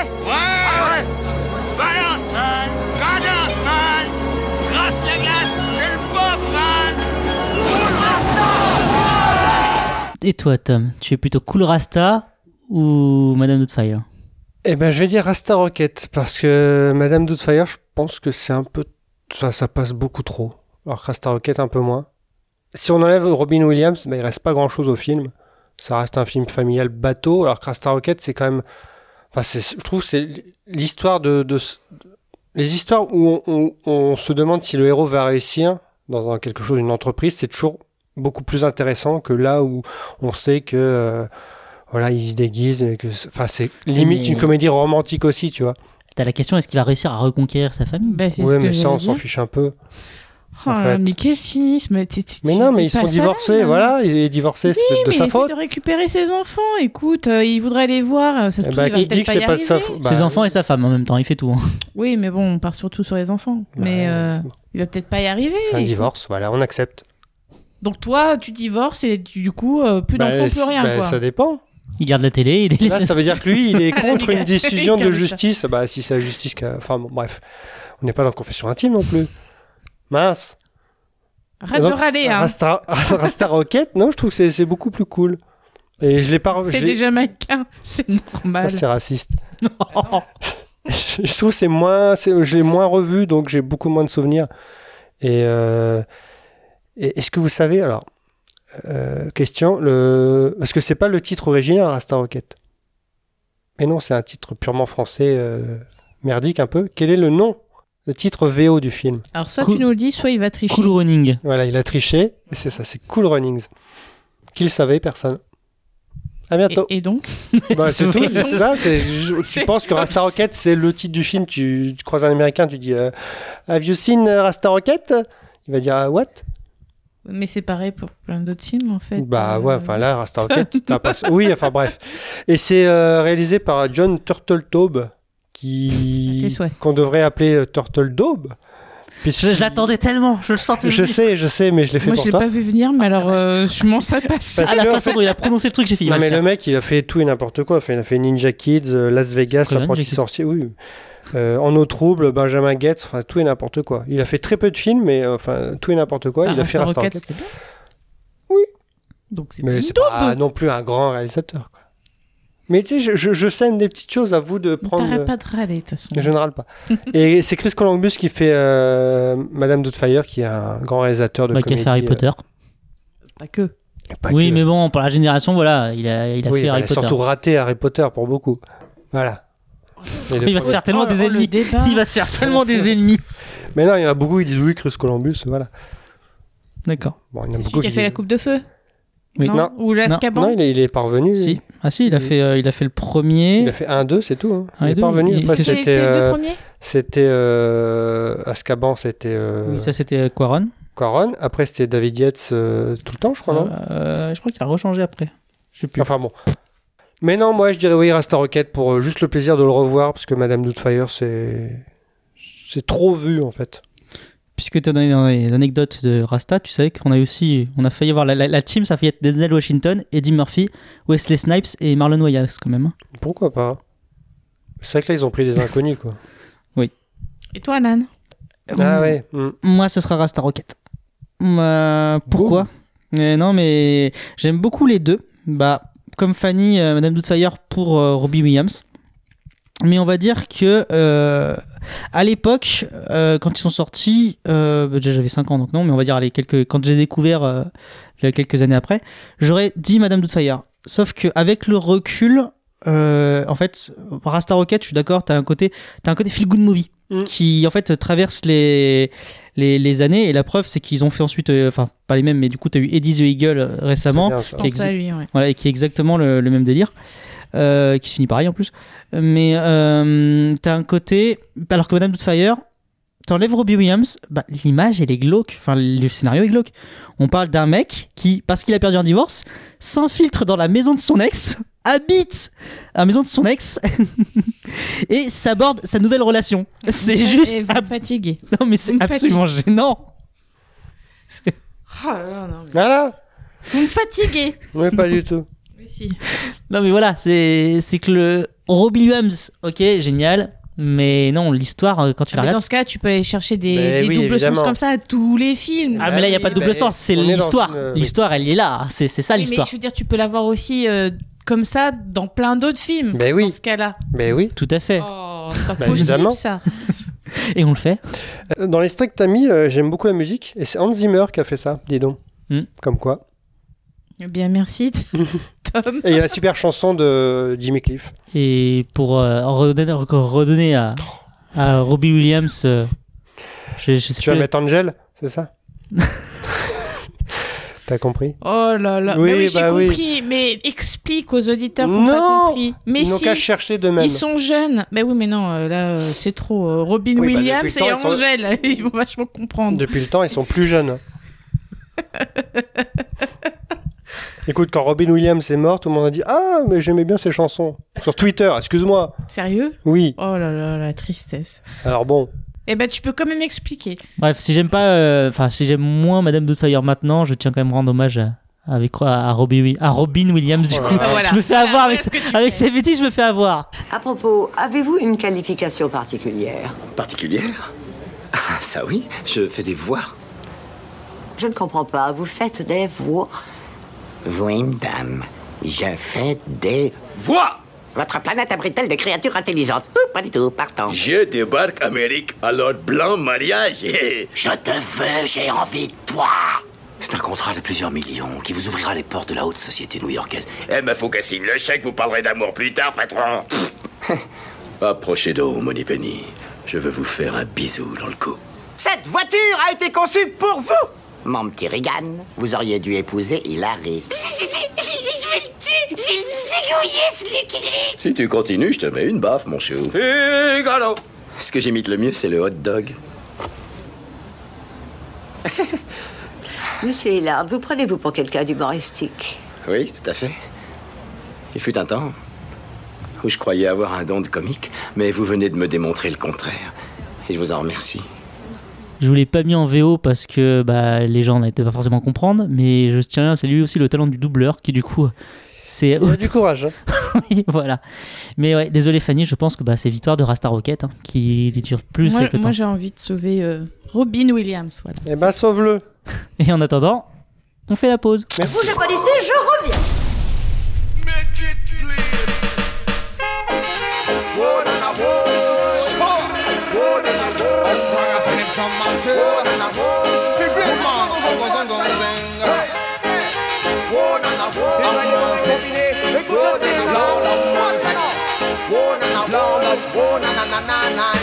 Ouais Ouais Balance, man Cadence, man Grasse la glace, c'est le pop, man Et toi, Tom, tu es plutôt Cool Rasta ou Madame Doubtfire? Eh ben, je vais dire Rasta Rocket, parce que Madame Doubtfire, je pense que c'est un peu. Ça, ça passe beaucoup trop. Alors que Rasta Rocket, un peu moins. Si on enlève Robin Williams, ben, il reste pas grand chose au film. Ça reste un film familial bateau, alors que Rasta Rocket, c'est quand même. Enfin, c'est- je trouve que c'est l'histoire de, de- Les histoires où on, on- on se demande si le héros va réussir dans quelque chose, une entreprise, c'est toujours beaucoup plus intéressant que là où on sait que. euh, voilà, il se déguise, et que, c'est- enfin, c'est limite mais- une comédie romantique aussi, tu vois. T'as la question est-ce qu'il va réussir à reconquérir sa famille? Bah, c'est Ouais, ce que mais ça, on s'en fiche un peu. Oh, en fait. Mais quel cynisme tu- tu- Mais non, mais ils sont divorcés, là. voilà, il est divorcé, c'est Oui, de mais sa il faute. de récupérer ses enfants. Écoute, euh, il voudrait les voir. euh, Ça se Eh trouve, bah, il va il dit que pas y pas de sa faute. Ses Bah, enfants et sa femme en même temps, il fait tout. hein. Oui, mais bon, on part surtout sur les enfants. mais euh, il va peut-être pas y arriver. C'est un divorce, voilà, on accepte. Donc toi, tu divorces et tu- du coup, euh, plus Bah, d'enfants, plus rien. bah, quoi. Ça dépend. Il garde la télé, il est Là, ça veut dire que lui, il est contre une décision de justice. Bah, si c'est la justice. Enfin, bref. On n'est pas dans confession intime non plus. Mince. Arrête de râler, hein. Rasta, Rasta Rocket, non, je trouve que c'est- c'est beaucoup plus cool. Et je l'ai pas... C'est je l'ai- des Jamaïcains, c'est Ça, normal. c'est raciste. je trouve que c'est moins... c'est- Je l'ai moins revu, donc j'ai beaucoup moins de souvenirs. Et... euh, et Est-ce que vous savez, alors... euh, question, le... parce que c'est pas le titre original, Rasta Rocket. Mais non, c'est un titre purement français, euh, merdique un peu. Quel est le nom, le titre VO du film Alors soit Cool- tu nous le dis, soit il va tricher. Cool Running. Voilà, il a triché, et c'est ça, c'est Cool Runnings. Qui le savait, personne. À bientôt. Et, et donc Bah, c'est tout, c'est ça. je- Tu penses que Rasta Rocket, c'est le titre du film, tu, tu croises un américain, tu dis euh, Have you seen euh, Rasta Rocket? Il va dire ah, What? Mais c'est pareil pour plein d'autres films en fait. Bah Euh, ouais, enfin là, Rasta Rocket, t'as pas... Oui, enfin bref. Et c'est euh, réalisé par John Turtletaube, qui qu'on devrait appeler euh, Turtledaube. puisqu'il- Je, je l'attendais tellement, je le sentais. Je sais, je sais, mais je l'ai fait Moi pour je l'ai toi. pas vu venir, mais alors euh, je m'en serais passé. Parce À la que- façon dont il a prononcé le truc, j'ai fait. il Non le mais le mec, il a fait tout et n'importe quoi. Enfin, il a fait Ninja Kids, euh, Las Vegas, l'apprenti sorcier, oui. Euh, en eau trouble, Benjamin Gates, enfin tout et n'importe quoi. Il a fait très peu de films, mais enfin tout et n'importe quoi. Ah, il a fait Rocket. Oui. Donc c'est Mais c'est daube. pas non plus un grand réalisateur. Mais tu sais, je, je, je sème des petites choses à vous de prendre. T'arrêtes euh, pas de râler de toute façon. Je ne râle pas. et c'est Chris Columbus qui fait euh, Madame Doubtfire, qui est un grand réalisateur de Bah, qui a comédie. fait Harry euh, Potter. Pas que. pas oui, que. mais bon, pour la génération, voilà, il a, il a Oui, fait Harry il a Potter. surtout raté Harry Potter pour beaucoup. Voilà. Et le Il va se faire tellement Oh, des oh, ennemis. Il va se faire tellement des ennemis. Mais non, il y en a beaucoup qui disent oui, Chris Columbus, voilà. D'accord. Bon, il y en a C'est beaucoup celui qui a fait la coupe de feu Oui. Non, Non. Ou l'Azkaban Non, il est, il est parvenu. Si. Ah si, il a Il- fait, euh, il a fait le premier. Il a fait 1, 2, c'est tout. Hein. Un il est parvenu. il- Après, c'est- C'était euh, premiers C'était. Euh, Azkaban, c'était. Euh, Oui, ça c'était euh, Quaron. Quaron. Après, c'était David Yates euh, tout le temps, je crois, non? Euh, je crois qu'il a rechangé après. Je sais plus. Enfin bon. Mais non, moi, je dirais oui, Rasta Rocket pour euh, juste le plaisir de le revoir, parce que Madame Doubtfire, c'est. C'est trop vu, en fait. Puisque tu as donné dans les anecdotes de Rasta, tu savais qu'on a aussi, on a failli avoir la, la- la team, ça a failli être Denzel Washington, Eddie Murphy, Wesley Snipes et Marlon Wayans quand même. hein. Pourquoi pas? C'est vrai que là, ils ont pris des inconnus, quoi. Et toi, Nan Ah ouais. hmm. Moi, ce sera Rasta Rocket. Euh, pourquoi? Euh, Non, mais j'aime beaucoup les deux. Bah, comme Fanny, euh, Madame Doubtfire pour euh, Robbie Williams. Mais on va dire que euh, à l'époque, euh, quand ils sont sortis, euh, déjà j'avais 5 ans donc non, mais on va dire allez, quelques, quand j'ai découvert euh, quelques années après, j'aurais dit Madame Doubtfire. Sauf qu'avec le recul, euh, en fait, Rasta Rocket, je suis d'accord, t'as un côté, t'as un côté feel good movie Mm. qui en fait traverse les les, les années et la preuve c'est qu'ils ont fait ensuite, euh, enfin pas les mêmes, mais du coup t'as eu Eddie the Eagle récemment, bien, qui est Pense à lui, ouais. voilà, et qui est exactement le, le même délire, euh, qui se finit pareil en plus. Mais euh, t'as un côté, alors que Madame Doubtfire, t'enlèves Robbie Williams, bah, l'image elle est glauque, enfin le scénario est glauque. On parle d'un mec qui, parce qu'il a perdu un divorce, s'infiltre dans la maison de son ex, habite à la maison de son ex et s'aborde sa nouvelle relation. C'est Et juste. vous fatiguez. Non mais c'est absolument gênant. Oh là là, non, mais- Voilà. Vous me fatiguez. Mais pas du tout. Non mais voilà, c'est c'est que le Robbie Williams, ok, génial. Mais non, l'histoire, euh, quand tu Ah, la mais regardes, dans ce cas, tu peux aller chercher des, Mais des oui, doubles évidemment. sens comme ça à tous les films. Ah, mais là, il n'y a pas de double bah, sens, c'est l'histoire. une, euh. L'histoire, elle est là. C'est c'est ça Oui, mais l'histoire. je veux dire, tu peux l'avoir aussi euh, comme ça dans plein d'autres films. Ben oui. Dans ce cas-là. Mais oui. Tout à fait. Oh, c'est pas Bah, possible évidemment. ça. Et on le fait. Dans les t'as mis, euh, j'aime beaucoup la musique. Et c'est Hans Zimmer qui a fait ça, dis donc. Hmm. Comme quoi. Eh Bien, merci, Tom. Et il y a la super chanson de Jimmy Cliff. Et pour euh, redonner, à, à Robbie Williams, euh, je, je sais Tu vas mettre Angel, c'est ça? T'as compris? Oh là là. Oui, Mais oui, j'ai bah oui. compris. Mais explique aux auditeurs n'ont Non. pas compris. Mais Ils n'ont si. qu'à chercher d'eux-mêmes. Ils sont jeunes. Mais oui, mais non, euh, là, euh, c'est trop. Robin Oui, bah, Williams le et temps, ils sont- Angèle, ils vont vachement comprendre. Depuis le temps, ils sont plus jeunes. Écoute, quand Robin Williams est mort, tout le monde a dit Ah, mais j'aimais bien ses chansons. Sur Twitter, excuse-moi. Sérieux? Oui. Oh là là, la tristesse. Alors bon. Eh ben, tu peux quand même expliquer. Bref, si j'aime pas, euh, enfin, si j'aime moins Madame Doubtfire maintenant, je tiens quand même à rendre hommage à, avec, à, Robbie, Wi- à Robin Williams. Du coup, là. Voilà. je me fais avoir avec, voilà tu avec fais. ces bêtises, je me fais avoir. À propos, avez-vous une qualification particulière? Particulière? Ah, Ça oui, je fais des voix. Je ne comprends pas. Vous faites des voix? Oui, madame, je fais des voix. Votre planète abrite-t-elle des créatures intelligentes? Ouh, Pas du tout, partant. Je débarque Amérique, alors blanc mariage. Je te veux, j'ai envie de toi. C'est un contrat de plusieurs millions qui vous ouvrira les portes de la haute société new-yorkaise. Eh ben, faut qu'elle signe le chèque, vous parlerez d'amour plus tard, patron. Approchez donc, Moneypenny. Je veux vous faire un bisou dans le cou. Cette voiture a été conçue pour vous Mon petit Regan, vous auriez dû épouser Hilary. Je vais le tuer, je vais le zigouiller, ce Lucky Luke. Si tu continues, je te mets une baffe, mon chou. Figaro Ce que j'imite le mieux, c'est le hot dog. Monsieur Hillard, vous prenez-vous pour quelqu'un d'humoristique? Oui, tout à fait. Il fut un temps où je croyais avoir un don de comique, mais vous venez de me démontrer le contraire. Et je vous en remercie. Je vous l'ai pas mis en VO parce que bah, les gens n'étaient pas forcément comprendre, mais je tiens à saluer aussi le talent du doubleur qui du coup c'est Il y a du courage. hein. Oui, voilà. Mais ouais, désolé Fanny, je pense que bah, c'est victoire de Rasta Rocket hein, qui les dure plus moi, avec le moi, temps. j'ai envie de sauver euh, Robin Williams. Voilà. Eh ben, sauve-le. Et en attendant, on fait la pause. Vous le connaissez, je reviens. some man say, oh, and a oh na na na na na.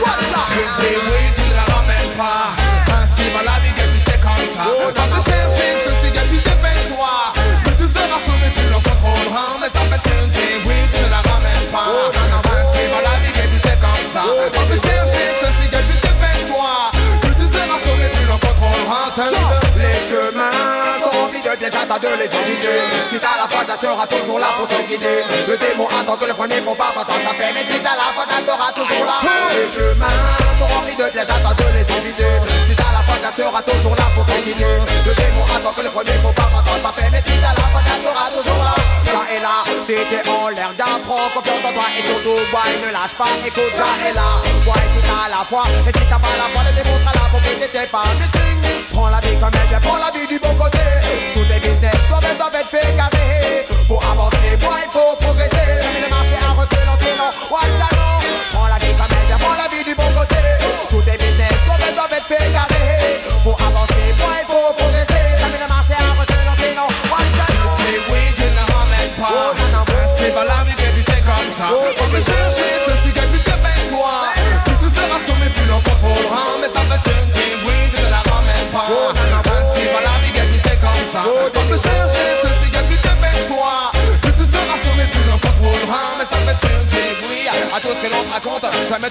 Les éviter Si t'as la foi, elle sera toujours là pour te guider. Le démon attend que le premier pas tant ça fait Mais si t'as la foi, elle sera toujours là Les chemins sont remplis de pièges, attends de les éviter Si t'as la foi, elle sera toujours là pour te guider. Le démon attend que le premier pas tant ça fait Mais si t'as la foi, elle sera toujours là est là, si t'es en l'air d'apprendre Confiance en toi et surtout, boy, ne lâche pas. Écoute, Ja est là, boy, si t'as la foi Et si t'as pas la foi, le démon sera là pour guider tes pas Mais signe, prends la vie comme elle vient, prends la vie du bon côté. Tous tes business doivent doivent être fait carré Faut avancer, boy, faut progresser. Mais le marché a reculé, sinon, ouais, non Prends la vie comme elle vient, prends la vie du bon côté. Tous tes business doivent doivent être fait carré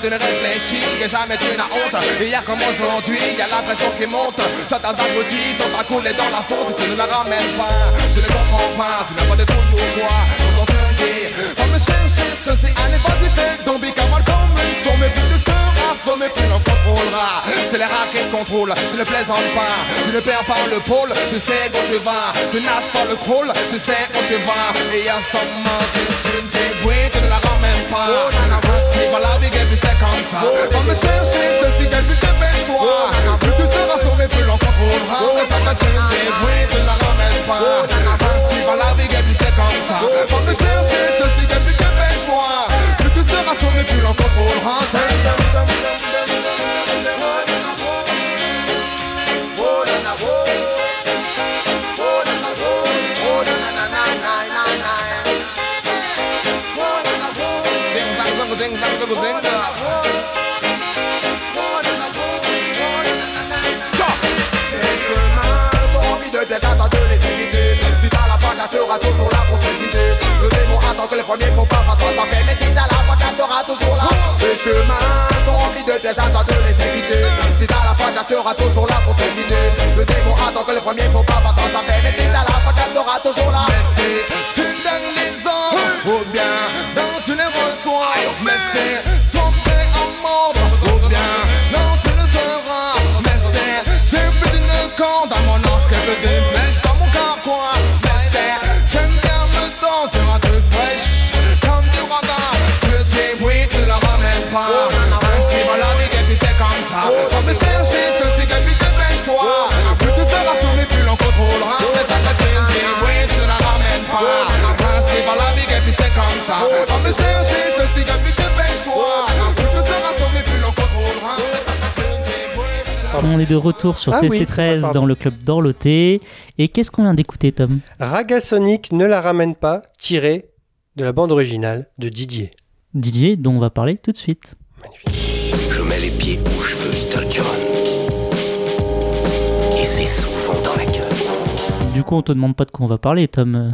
tu ne réfléchis, jamais tu n'as honte. A comme aujourd'hui, y a la pression qui monte. Certains abrutis sont à couler dans la faute, tu ne la ramènes pas. Je ne comprends pas, tu n'as pas de couilles ou quoi. Quand on te dit, va me chercher ceci, allez, vas-y, fais ton bic avant comme une tombe, et plus de se rassommer, plus l'on contrôlera. C'est les rats qui contrôlent, tu ne plaisantes pas, tu ne perds pas le pôle, tu sais où tu vas, tu nages pas le crawl, tu sais où tu vas. Et y a seulement c'est une oui, tu ne la ramènes pas. Ainsi va la chemins sont remplis de pièges, attends de les éviter. Si t'as la foi, elle sera toujours là pour te guider. Le démon attend que les premiers font pas, toi ça fait. Mais si t'as la foi, elle sera toujours là. On est de retour sur Ah oui, TC13 pardon. dans le club d'Orloté. Et qu'est-ce qu'on vient d'écouter, Tom? Raga Sonic ne la ramène pas, tiré de la bande originale de Didier. Didier, dont on va parler tout de suite. Je mets les pieds où je veux, Little John. Et c'est souvent dans la gueule. Du coup, on te demande pas de quoi on va parler, Tom.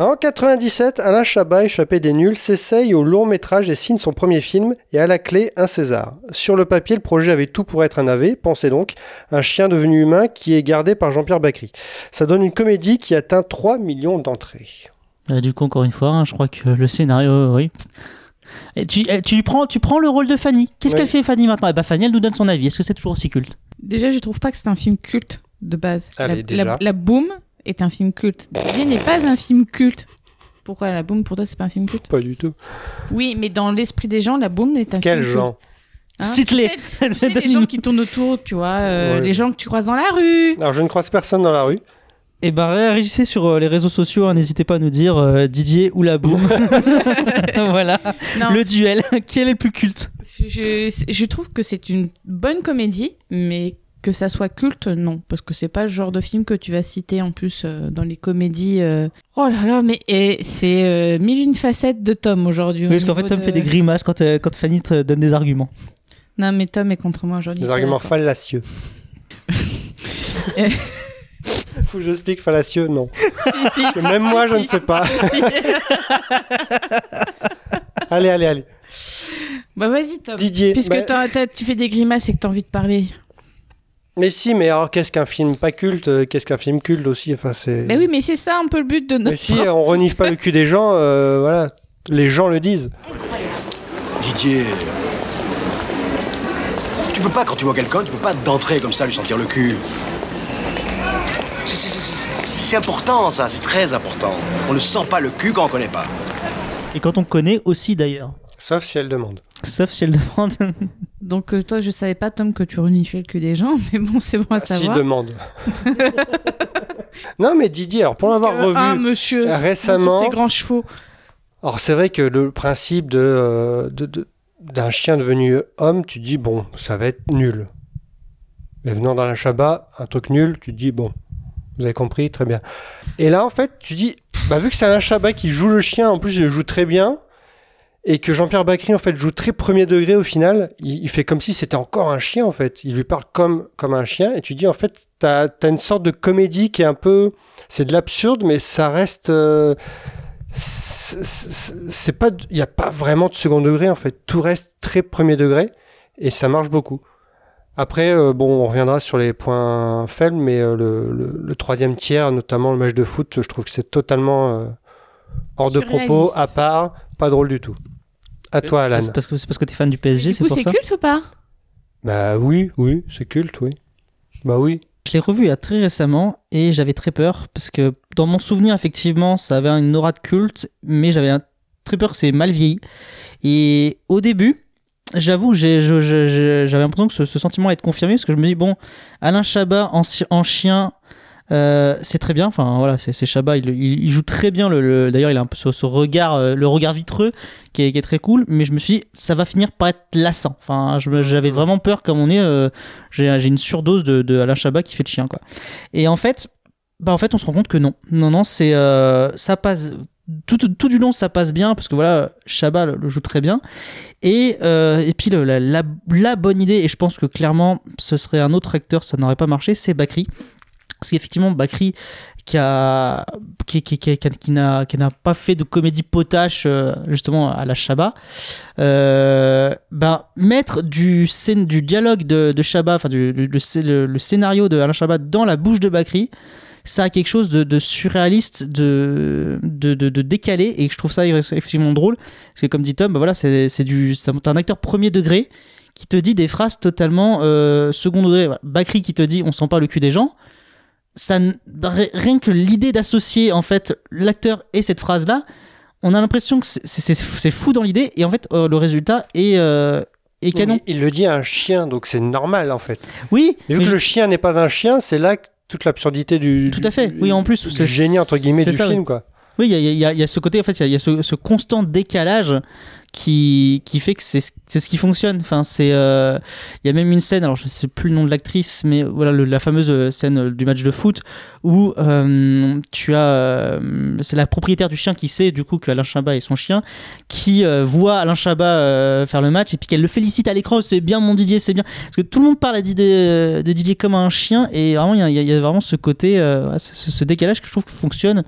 En 97, Alain Chabat, échappé des nuls, s'essaye au long métrage et signe son premier film, et à la clé, un César. Sur le papier, le projet avait tout pour être un AV, pensez donc, un chien devenu humain qui est gardé par Jean-Pierre Bacry. Ça donne une comédie qui atteint 3 millions d'entrées. Euh, du coup, encore une fois, hein, je crois que le scénario, oui. Et tu, eh, tu, prends, tu prends le rôle de Fanny. Qu'est-ce Oui. qu'elle fait, Fanny, maintenant? Eh ben, Fanny, elle nous donne son avis. Est-ce que c'est toujours aussi culte? Déjà, je trouve pas que c'est un film culte de base. Allez, la, déjà. la, la Boom est un film culte. Didier n'est pas un film culte. Pourquoi la Boom pour toi c'est pas un film culte? Pas du tout. Oui, mais dans l'esprit des gens, la Boom est un Quel film genre? Culte. Hein, Cite-les. Tu sais, tu sais, les gens qui tournent autour, tu vois, euh, Ouais. les gens que tu croises dans la rue. Alors, je ne croise personne dans la rue. Eh ben, réagissez sur euh, les réseaux sociaux. hein, N'hésitez pas à nous dire euh, Didier ou la boum. voilà. Non. Le duel. Quel est le plus culte? Je, je- je trouve que c'est une bonne comédie, mais que ça soit culte, non. Parce que c'est pas le genre de film que tu vas citer en plus euh, dans les comédies. euh. Oh là là, mais et c'est euh, mille une facettes de Tom aujourd'hui. Oui, Parce qu'en fait, Tom de- fait des grimaces quand, euh, quand Fanny te donne des arguments. Non, mais Tom est contre moi aujourd'hui. Des arguments fallacieux. Faut que j'explique fallacieux Non. Si, si. Même moi, je ne sais pas. Allez, allez, allez. bah vas-y, Tom. Didier, Puisque bah- tu fais des grimaces et que t'as envie de parler. Mais si, mais alors qu'est-ce qu'un film pas culte euh, Qu'est-ce qu'un film culte aussi enfin, c'est... Bah oui, mais c'est ça un peu le but de notre. Mais si on renifle pas le cul des gens, euh, voilà, les gens le disent. Didier. Tu peux pas, quand tu vois quelqu'un, tu peux pas d'entrer comme ça, lui sentir le cul. C'est- c'est- c'est- C'est important, ça, c'est très important. On ne sent pas le cul quand on connaît pas. Et quand on connaît aussi d'ailleurs. Sauf si elle demande. Sauf si elle demande. Donc euh, toi, je savais pas, Tom, que tu reniflais le cul des gens, mais bon, c'est bon à S'il savoir. demande. non, mais Didier, alors pour l'avoir revu Ah, monsieur, récemment. Ces grands chevaux. Alors c'est vrai que le principe de, euh, de- de- d'un chien devenu homme, tu dis bon, ça va être nul. Mais venant dans la Shabbat, un truc nul, tu dis bon, vous avez compris, très bien. Et là en fait, tu dis, bah, vu que c'est Alain Chabat qui joue le chien, en plus il le joue très bien, et que Jean-Pierre Bacry en fait joue très premier degré au final, il, il fait comme si c'était encore un chien en fait. Il lui parle comme, comme un chien, et tu dis en fait, t'as as une sorte de comédie qui est un peu, c'est de l'absurde, mais ça reste. euh, c'est- pas, il n'y a pas vraiment de second degré en fait. Tout reste très premier degré et ça marche beaucoup. Après, euh, bon, on reviendra sur les points faibles, mais euh, le, le- le troisième tiers, notamment le match de foot, je trouve que c'est totalement euh, hors de propos, à part, pas drôle du tout. À toi, Alan. C'est parce que c'est parce que t'es fan du PSG, Du c'est coup, pour c'est ça. culte ou pas? Bah oui, oui, c'est culte, oui. Bah oui. Je l'ai revu il y a très récemment et j'avais très peur parce que dans mon souvenir, effectivement, ça avait une aura de culte, mais j'avais très peur que c'est mal vieilli. Et au début, j'avoue, j'avais l'impression que ce, ce sentiment allait être confirmé parce que je me dis, bon, Alain Chabat en, en chien. Euh, c'est très bien, enfin voilà, c'est Chabat, il, il- il joue très bien. Le, le- D'ailleurs, il a un peu ce, ce regard, euh, le regard vitreux qui est, qui est très cool. Mais je me suis dit, ça va finir par être lassant. Enfin, j'avais vraiment peur, comme on est, euh, j'ai une surdose de, de Alain Chabat qui fait le chien, quoi. Et en fait, bah en fait, on se rend compte que non, non, non, c'est ça passe tout, tout, tout du long, ça passe bien parce que voilà, Chabat le, le joue très bien. Et, et puis le- la, la, la bonne idée, et je pense que clairement, ce serait un autre acteur, ça n'aurait pas marché, c'est Bakri. Parce qu'effectivement, Bakri, qui a qui, qui, qui, qui- n'a n'a pas fait de comédie potache euh, justement à la Chabat euh, ben mettre du scén- du dialogue de, de Chabat enfin du, le, scé- le- le scénario de Alain Chabat dans la bouche de Bakri ça a quelque chose de, surréaliste de, de, décalé et je trouve ça effectivement drôle parce que comme dit Tom ben voilà c'est du c'est un acteur premier degré qui te dit des phrases totalement euh, second degré. Bakri qui te dit on sent pas le cul des gens ça rien que l'idée d'associer en fait l'acteur et cette phrase là on a l'impression que c'est- fou dans l'idée et en fait euh, le résultat est, euh, est canon Il, il le dit à un chien, donc c'est normal en fait. oui Mais vu mais que je- le chien n'est pas un chien, c'est là toute l'absurdité du, tout à fait oui en plus c'est génie entre guillemets du ça, film oui. quoi. Oui, il y y y a ce côté, en fait, il y a, il y a ce, ce constant décalage qui, qui fait que c'est ce- qui fonctionne. Enfin, c'est, euh, il y a même une scène, alors je sais plus le nom de l'actrice, mais voilà, la fameuse scène du match de foot où euh, tu as, euh, c'est la propriétaire du chien qui sait du coup que Alain Chabat est son chien, qui euh, voit Alain Chabat euh, faire le match et puis qu'elle le félicite à l'écran, c'est bien mon Didier, c'est bien. Parce que tout le monde parle à Didier, de Didier comme un chien et vraiment il y a, vraiment ce côté, euh, ce, ce décalage que je trouve que fonctionne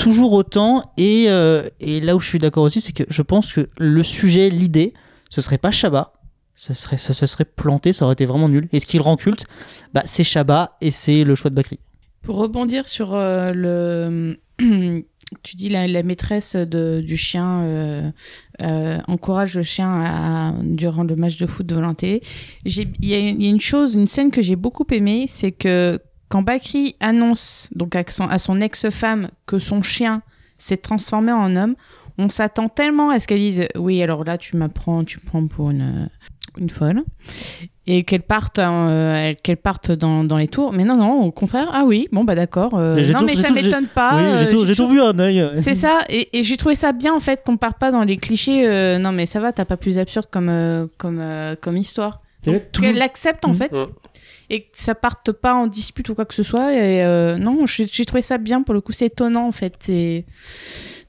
toujours autant. Et, euh, et là où je suis d'accord aussi, c'est que je pense que le sujet, l'idée, ce serait pas Chabat. Ce serait, ça se serait planté, ça aurait été vraiment nul. Et ce qui le rend culte, bah, c'est Chabat et c'est le choix de Bakri. Pour rebondir sur euh, le. tu dis la, maîtresse de, du chien euh, encourage le chien à- durant le match de foot devant la il y a une chose, une scène que j'ai beaucoup aimée, c'est que quand Bakri annonce donc à son, ex-femme que son chien s'est transformé en homme, on s'attend tellement à ce qu'elle dise oui alors là tu m'apprends, tu me prends pour une, une folle et qu'elle parte euh, qu'elle parte dans, dans les tours. Mais non non au contraire ah oui bon bah d'accord euh, non tout- mais ça m'étonne pas oui, euh, j'ai tout- j'ai tout vu un œil. c'est ça et, et j'ai trouvé ça bien en fait qu'on parte pas dans les clichés euh, non mais ça va t'as pas plus absurde comme euh, comme euh, comme histoire. Qu'elle l'accepte en Mhm. fait et que ça parte pas en dispute ou quoi que ce soit et euh, non j'ai trouvé ça bien pour le coup c'est étonnant en fait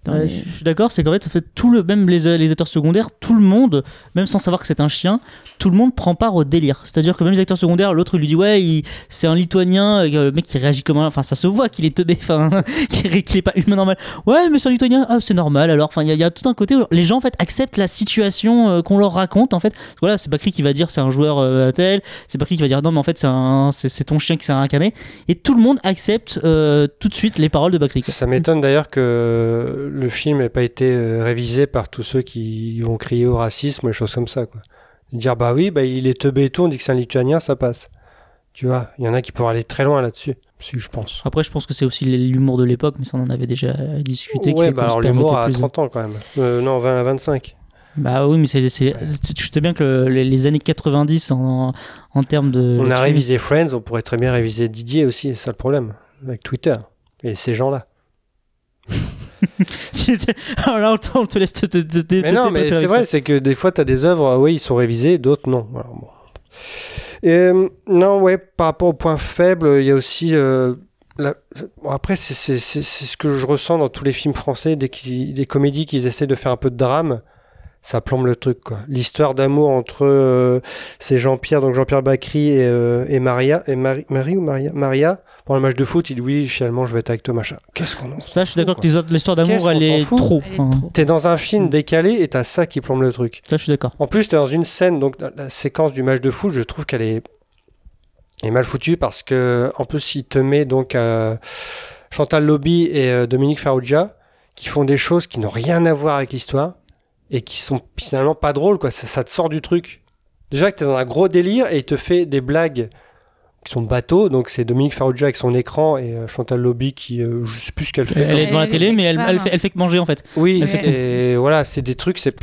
Ouais, les- Je suis d'accord, c'est qu'en fait, ça fait tout le, même les, les acteurs secondaires, tout le monde, même sans savoir que c'est un chien, tout le monde prend part au délire. C'est-à-dire que même les acteurs secondaires, l'autre lui dit ouais, c'est un lituanien, euh, le mec qui réagit comme un. Enfin, ça se voit qu'il est teubé, enfin, qu'il est- qu'il est pas humain normal. Ouais, mais c'est un lituanien, ah, c'est normal alors. Enfin, il y, a- il y a tout un côté où les gens en fait acceptent la situation euh, qu'on leur raconte en fait. Voilà, c'est Bakri qui va dire c'est un joueur euh, tel, c'est Bakri qui va dire non, mais en fait, c'est ton chien qui s'est incarné. Et tout le monde accepte euh, tout de suite les paroles de Bakri. quoi. Ça m'étonne d'ailleurs que le film n'ait pas été euh, révisé par tous ceux qui vont crier au racisme, des choses comme ça. Quoi. Dire bah oui, bah, il est teubé et tout, on dit que c'est un lituanien, ça passe. Tu vois, il y en a qui pourraient aller très loin là-dessus, si je pense. Après, je pense que c'est aussi l'humour de l'époque, mais ça on en avait déjà discuté. qui Ouais, bah alors l'humour à plus de- 30 ans quand même. Euh, non, 20 à 25. Bah oui, mais c'est, tu sais bien que le- les, les années 90 en, en termes de. On a trucs- révisé Friends, on pourrait très bien réviser Didier aussi, c'est ça le problème, avec Twitter. Et ces gens-là. Alors là, on te, laisse te, te, Mais non, mais c'est vrai, c'est que des fois, tu as des œuvres, ah oui, ils sont révisés, d'autres non. Voilà, bon. Et, euh, non, ouais, par rapport au point faible, il y a aussi. euh, la- bon, après, c'est ce que je ressens dans tous les films français, dès qu'ils- des comédies qu'ils essaient de faire un peu de drame. ça plombe le truc quoi. L'histoire d'amour entre euh, c'est Jean-Pierre donc Jean-Pierre Bacry et, euh, et Maria et Marie, Marie ou Maria? Maria pour le match de foot il dit oui finalement je vais être avec toi machin. Qu'est-ce qu'on en Ça, je suis d'accord que l'histoire- d'amour, elle est trop. T'es dans un film décalé et t'as ça qui plombe le truc. Ça, je suis d'accord. En plus, t'es dans une scène, donc la, la séquence du match de foot, je trouve qu'elle est, est mal foutue parce que, en plus, il te met donc euh, Chantal Lobby et euh, Dominique Farrugia qui font des choses qui n'ont rien à voir avec l'histoire et qui sont finalement pas drôles, quoi. Ça, ça te sort du truc. Déjà que t'es dans un gros délire et il te fait des blagues qui sont bateaux, donc c'est Dominique Farrugia avec son écran et euh, Chantal Lobby qui, euh, je sais plus ce qu'elle fait. Elle est devant la télé, mais elle, elle fait, elle fait que manger en fait. Oui, Elle fait- et voilà, c'est des trucs, c'est.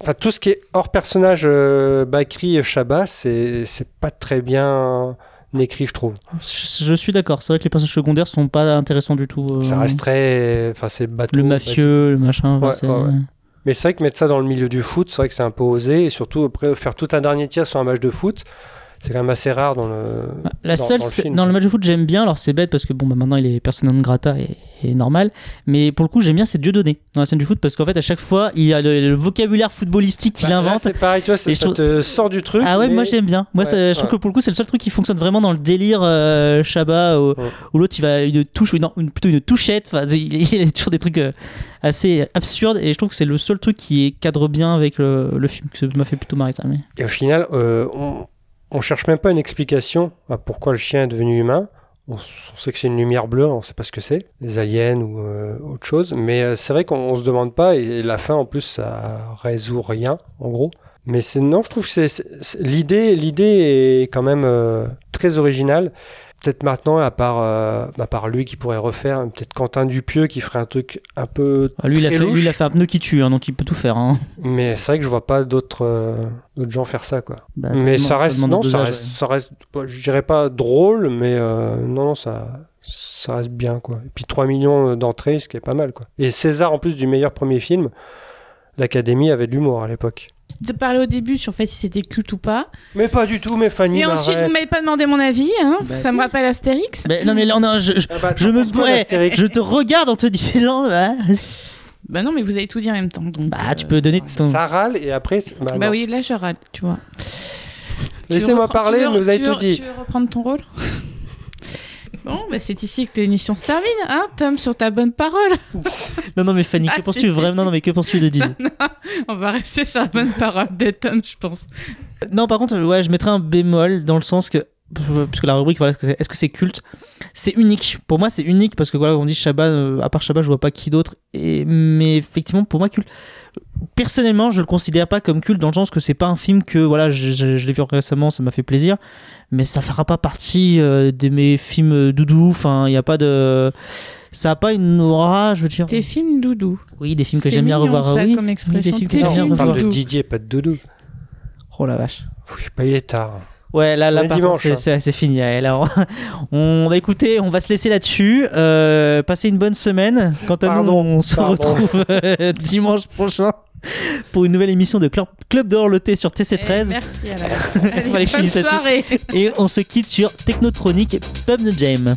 Enfin, tout ce qui est hors personnage euh, Bakri et Chabat, c'est c'est pas très bien écrit, je trouve. Je, je suis d'accord. C'est vrai que les personnages secondaires sont pas intéressants du tout. euh, Ça reste très. Enfin, c'est bateau. Le mafieux, le machin. ouais. Mais c'est vrai que mettre ça dans le milieu du foot, c'est vrai que c'est un peu osé. Et surtout, après, faire tout un dernier tir sur un match de foot, c'est quand même assez rare dans le. La dans- seule, dans le c'est- film. dans le match de foot, j'aime bien. Alors c'est bête parce que bon, bah, maintenant il est persona non grata et, et normal. Mais pour le coup, j'aime bien c'est Dieudonné dans la scène du foot parce qu'en fait, à chaque fois, il y a le, le vocabulaire footballistique qu'il Bah, invente. c'est pareil, tu vois, ça, trouve- te sort du truc. Ah ouais, mais- moi j'aime bien. Moi, Ouais, ça- je trouve que pour le coup, c'est le seul truc qui fonctionne vraiment dans le délire euh, Shabba où, où l'autre il va une touche, ou plutôt une touchette. Enfin, il, il y a toujours des trucs euh, assez absurdes et je trouve que c'est le seul truc qui cadre bien avec le, le film. Ça m'a fait plutôt marrer ça. Mais... Et au final, euh, on, on cherche même pas une explication à pourquoi le chien est devenu humain. On, sait que c'est une lumière bleue, on sait pas ce que c'est, des aliens ou euh, autre chose. Mais euh, c'est vrai qu'on on se demande pas, et, la fin en plus, ça résout rien, en gros. Mais non, je trouve que l'idée, l'idée est quand même euh, très originale. Peut-être maintenant, à part, euh, à part lui qui pourrait refaire, peut-être Quentin Dupieux qui ferait un truc un peu. Ah, lui, il a fait, lui, il a fait un pneu qui tue, hein, donc il peut tout faire. hein. Mais c'est vrai que je vois pas d'autres euh, d'autres gens faire ça, quoi. Bah, ça mais demande- ça ça reste, demande non, ça reste, ça bah, je dirais pas drôle, mais euh, non, non, ça, ça reste bien, quoi. Et puis 3 millions d'entrées, ce qui est pas mal, quoi. Et César, en plus du meilleur premier film, l'Académie avait de l'humour à l'époque. De parler au début sur fait si c'était culte ou pas. Mais pas du tout, mais Fanny. Et ensuite, vous m'avez pas demandé mon avis, hein. Bah, ça me rappelle Astérix. Mais non, mais là, non, je, je, je me pourrais, je te regarde en te disant. Bah, Bah non, mais vous avez tout dit en même temps. Donc, bah, tu peux donner ton. Ça râle et après. Bah, Bah oui, là je râle, tu vois. Laissez-moi parler, mais vous avez tout dit. Tu veux reprendre ton rôle? Bon, bah c'est ici que l'émission se termine, hein, Tom, sur ta bonne parole. Non, non, mais Fanny, que Ah, si, vraiment Non, non, mais que poursuivre de dire. On va rester sur la bonne parole de Tom, je pense. Non, par contre, ouais, je mettrais un bémol dans le sens que. Parce que la rubrique, voilà, est-ce que c'est- culte? C'est unique. Pour moi, c'est unique parce que voilà, on dit Shabba, euh, à part Shabba, je vois pas qui d'autre. Et Mais effectivement, pour moi, culte. Personnellement, je le considère pas comme culte dans le sens que c'est pas un film que voilà, je, je- je l'ai vu récemment, ça m'a fait plaisir, mais ça fera pas partie euh, de mes films euh, doudou. Enfin, il y a pas de. Ça a pas une aura, je veux dire. Tes films doudou. Oui, des films que j'aime bien revoir. ça, oui, comme oui, expression. des films que j'aime bien films On parle de revoir. Didier, pas de Doudou. Oh la vache. Je sais pas, il est tard. Ouais, là, là par dimanche, hein. c'est fini. Alors, on va écouter, on va se laisser là-dessus. Euh, passez une bonne semaine. Quant à nous, on se pardon. retrouve euh, dimanche prochain pour une nouvelle émission de Club, Club de Horloté sur TC13. Eh, merci, Alain. Allez, Fallait que je bonne soirée. Et on se quitte sur Technotronic Pub de Jam.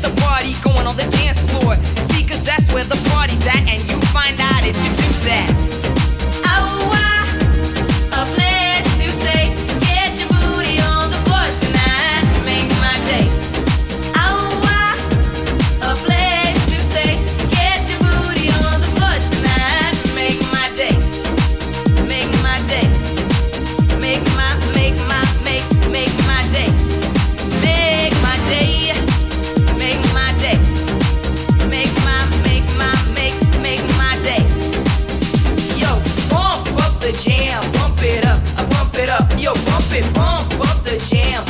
The party going on the dance floor. That's where the party's at, and you find out if you do that. bump it, up the jam.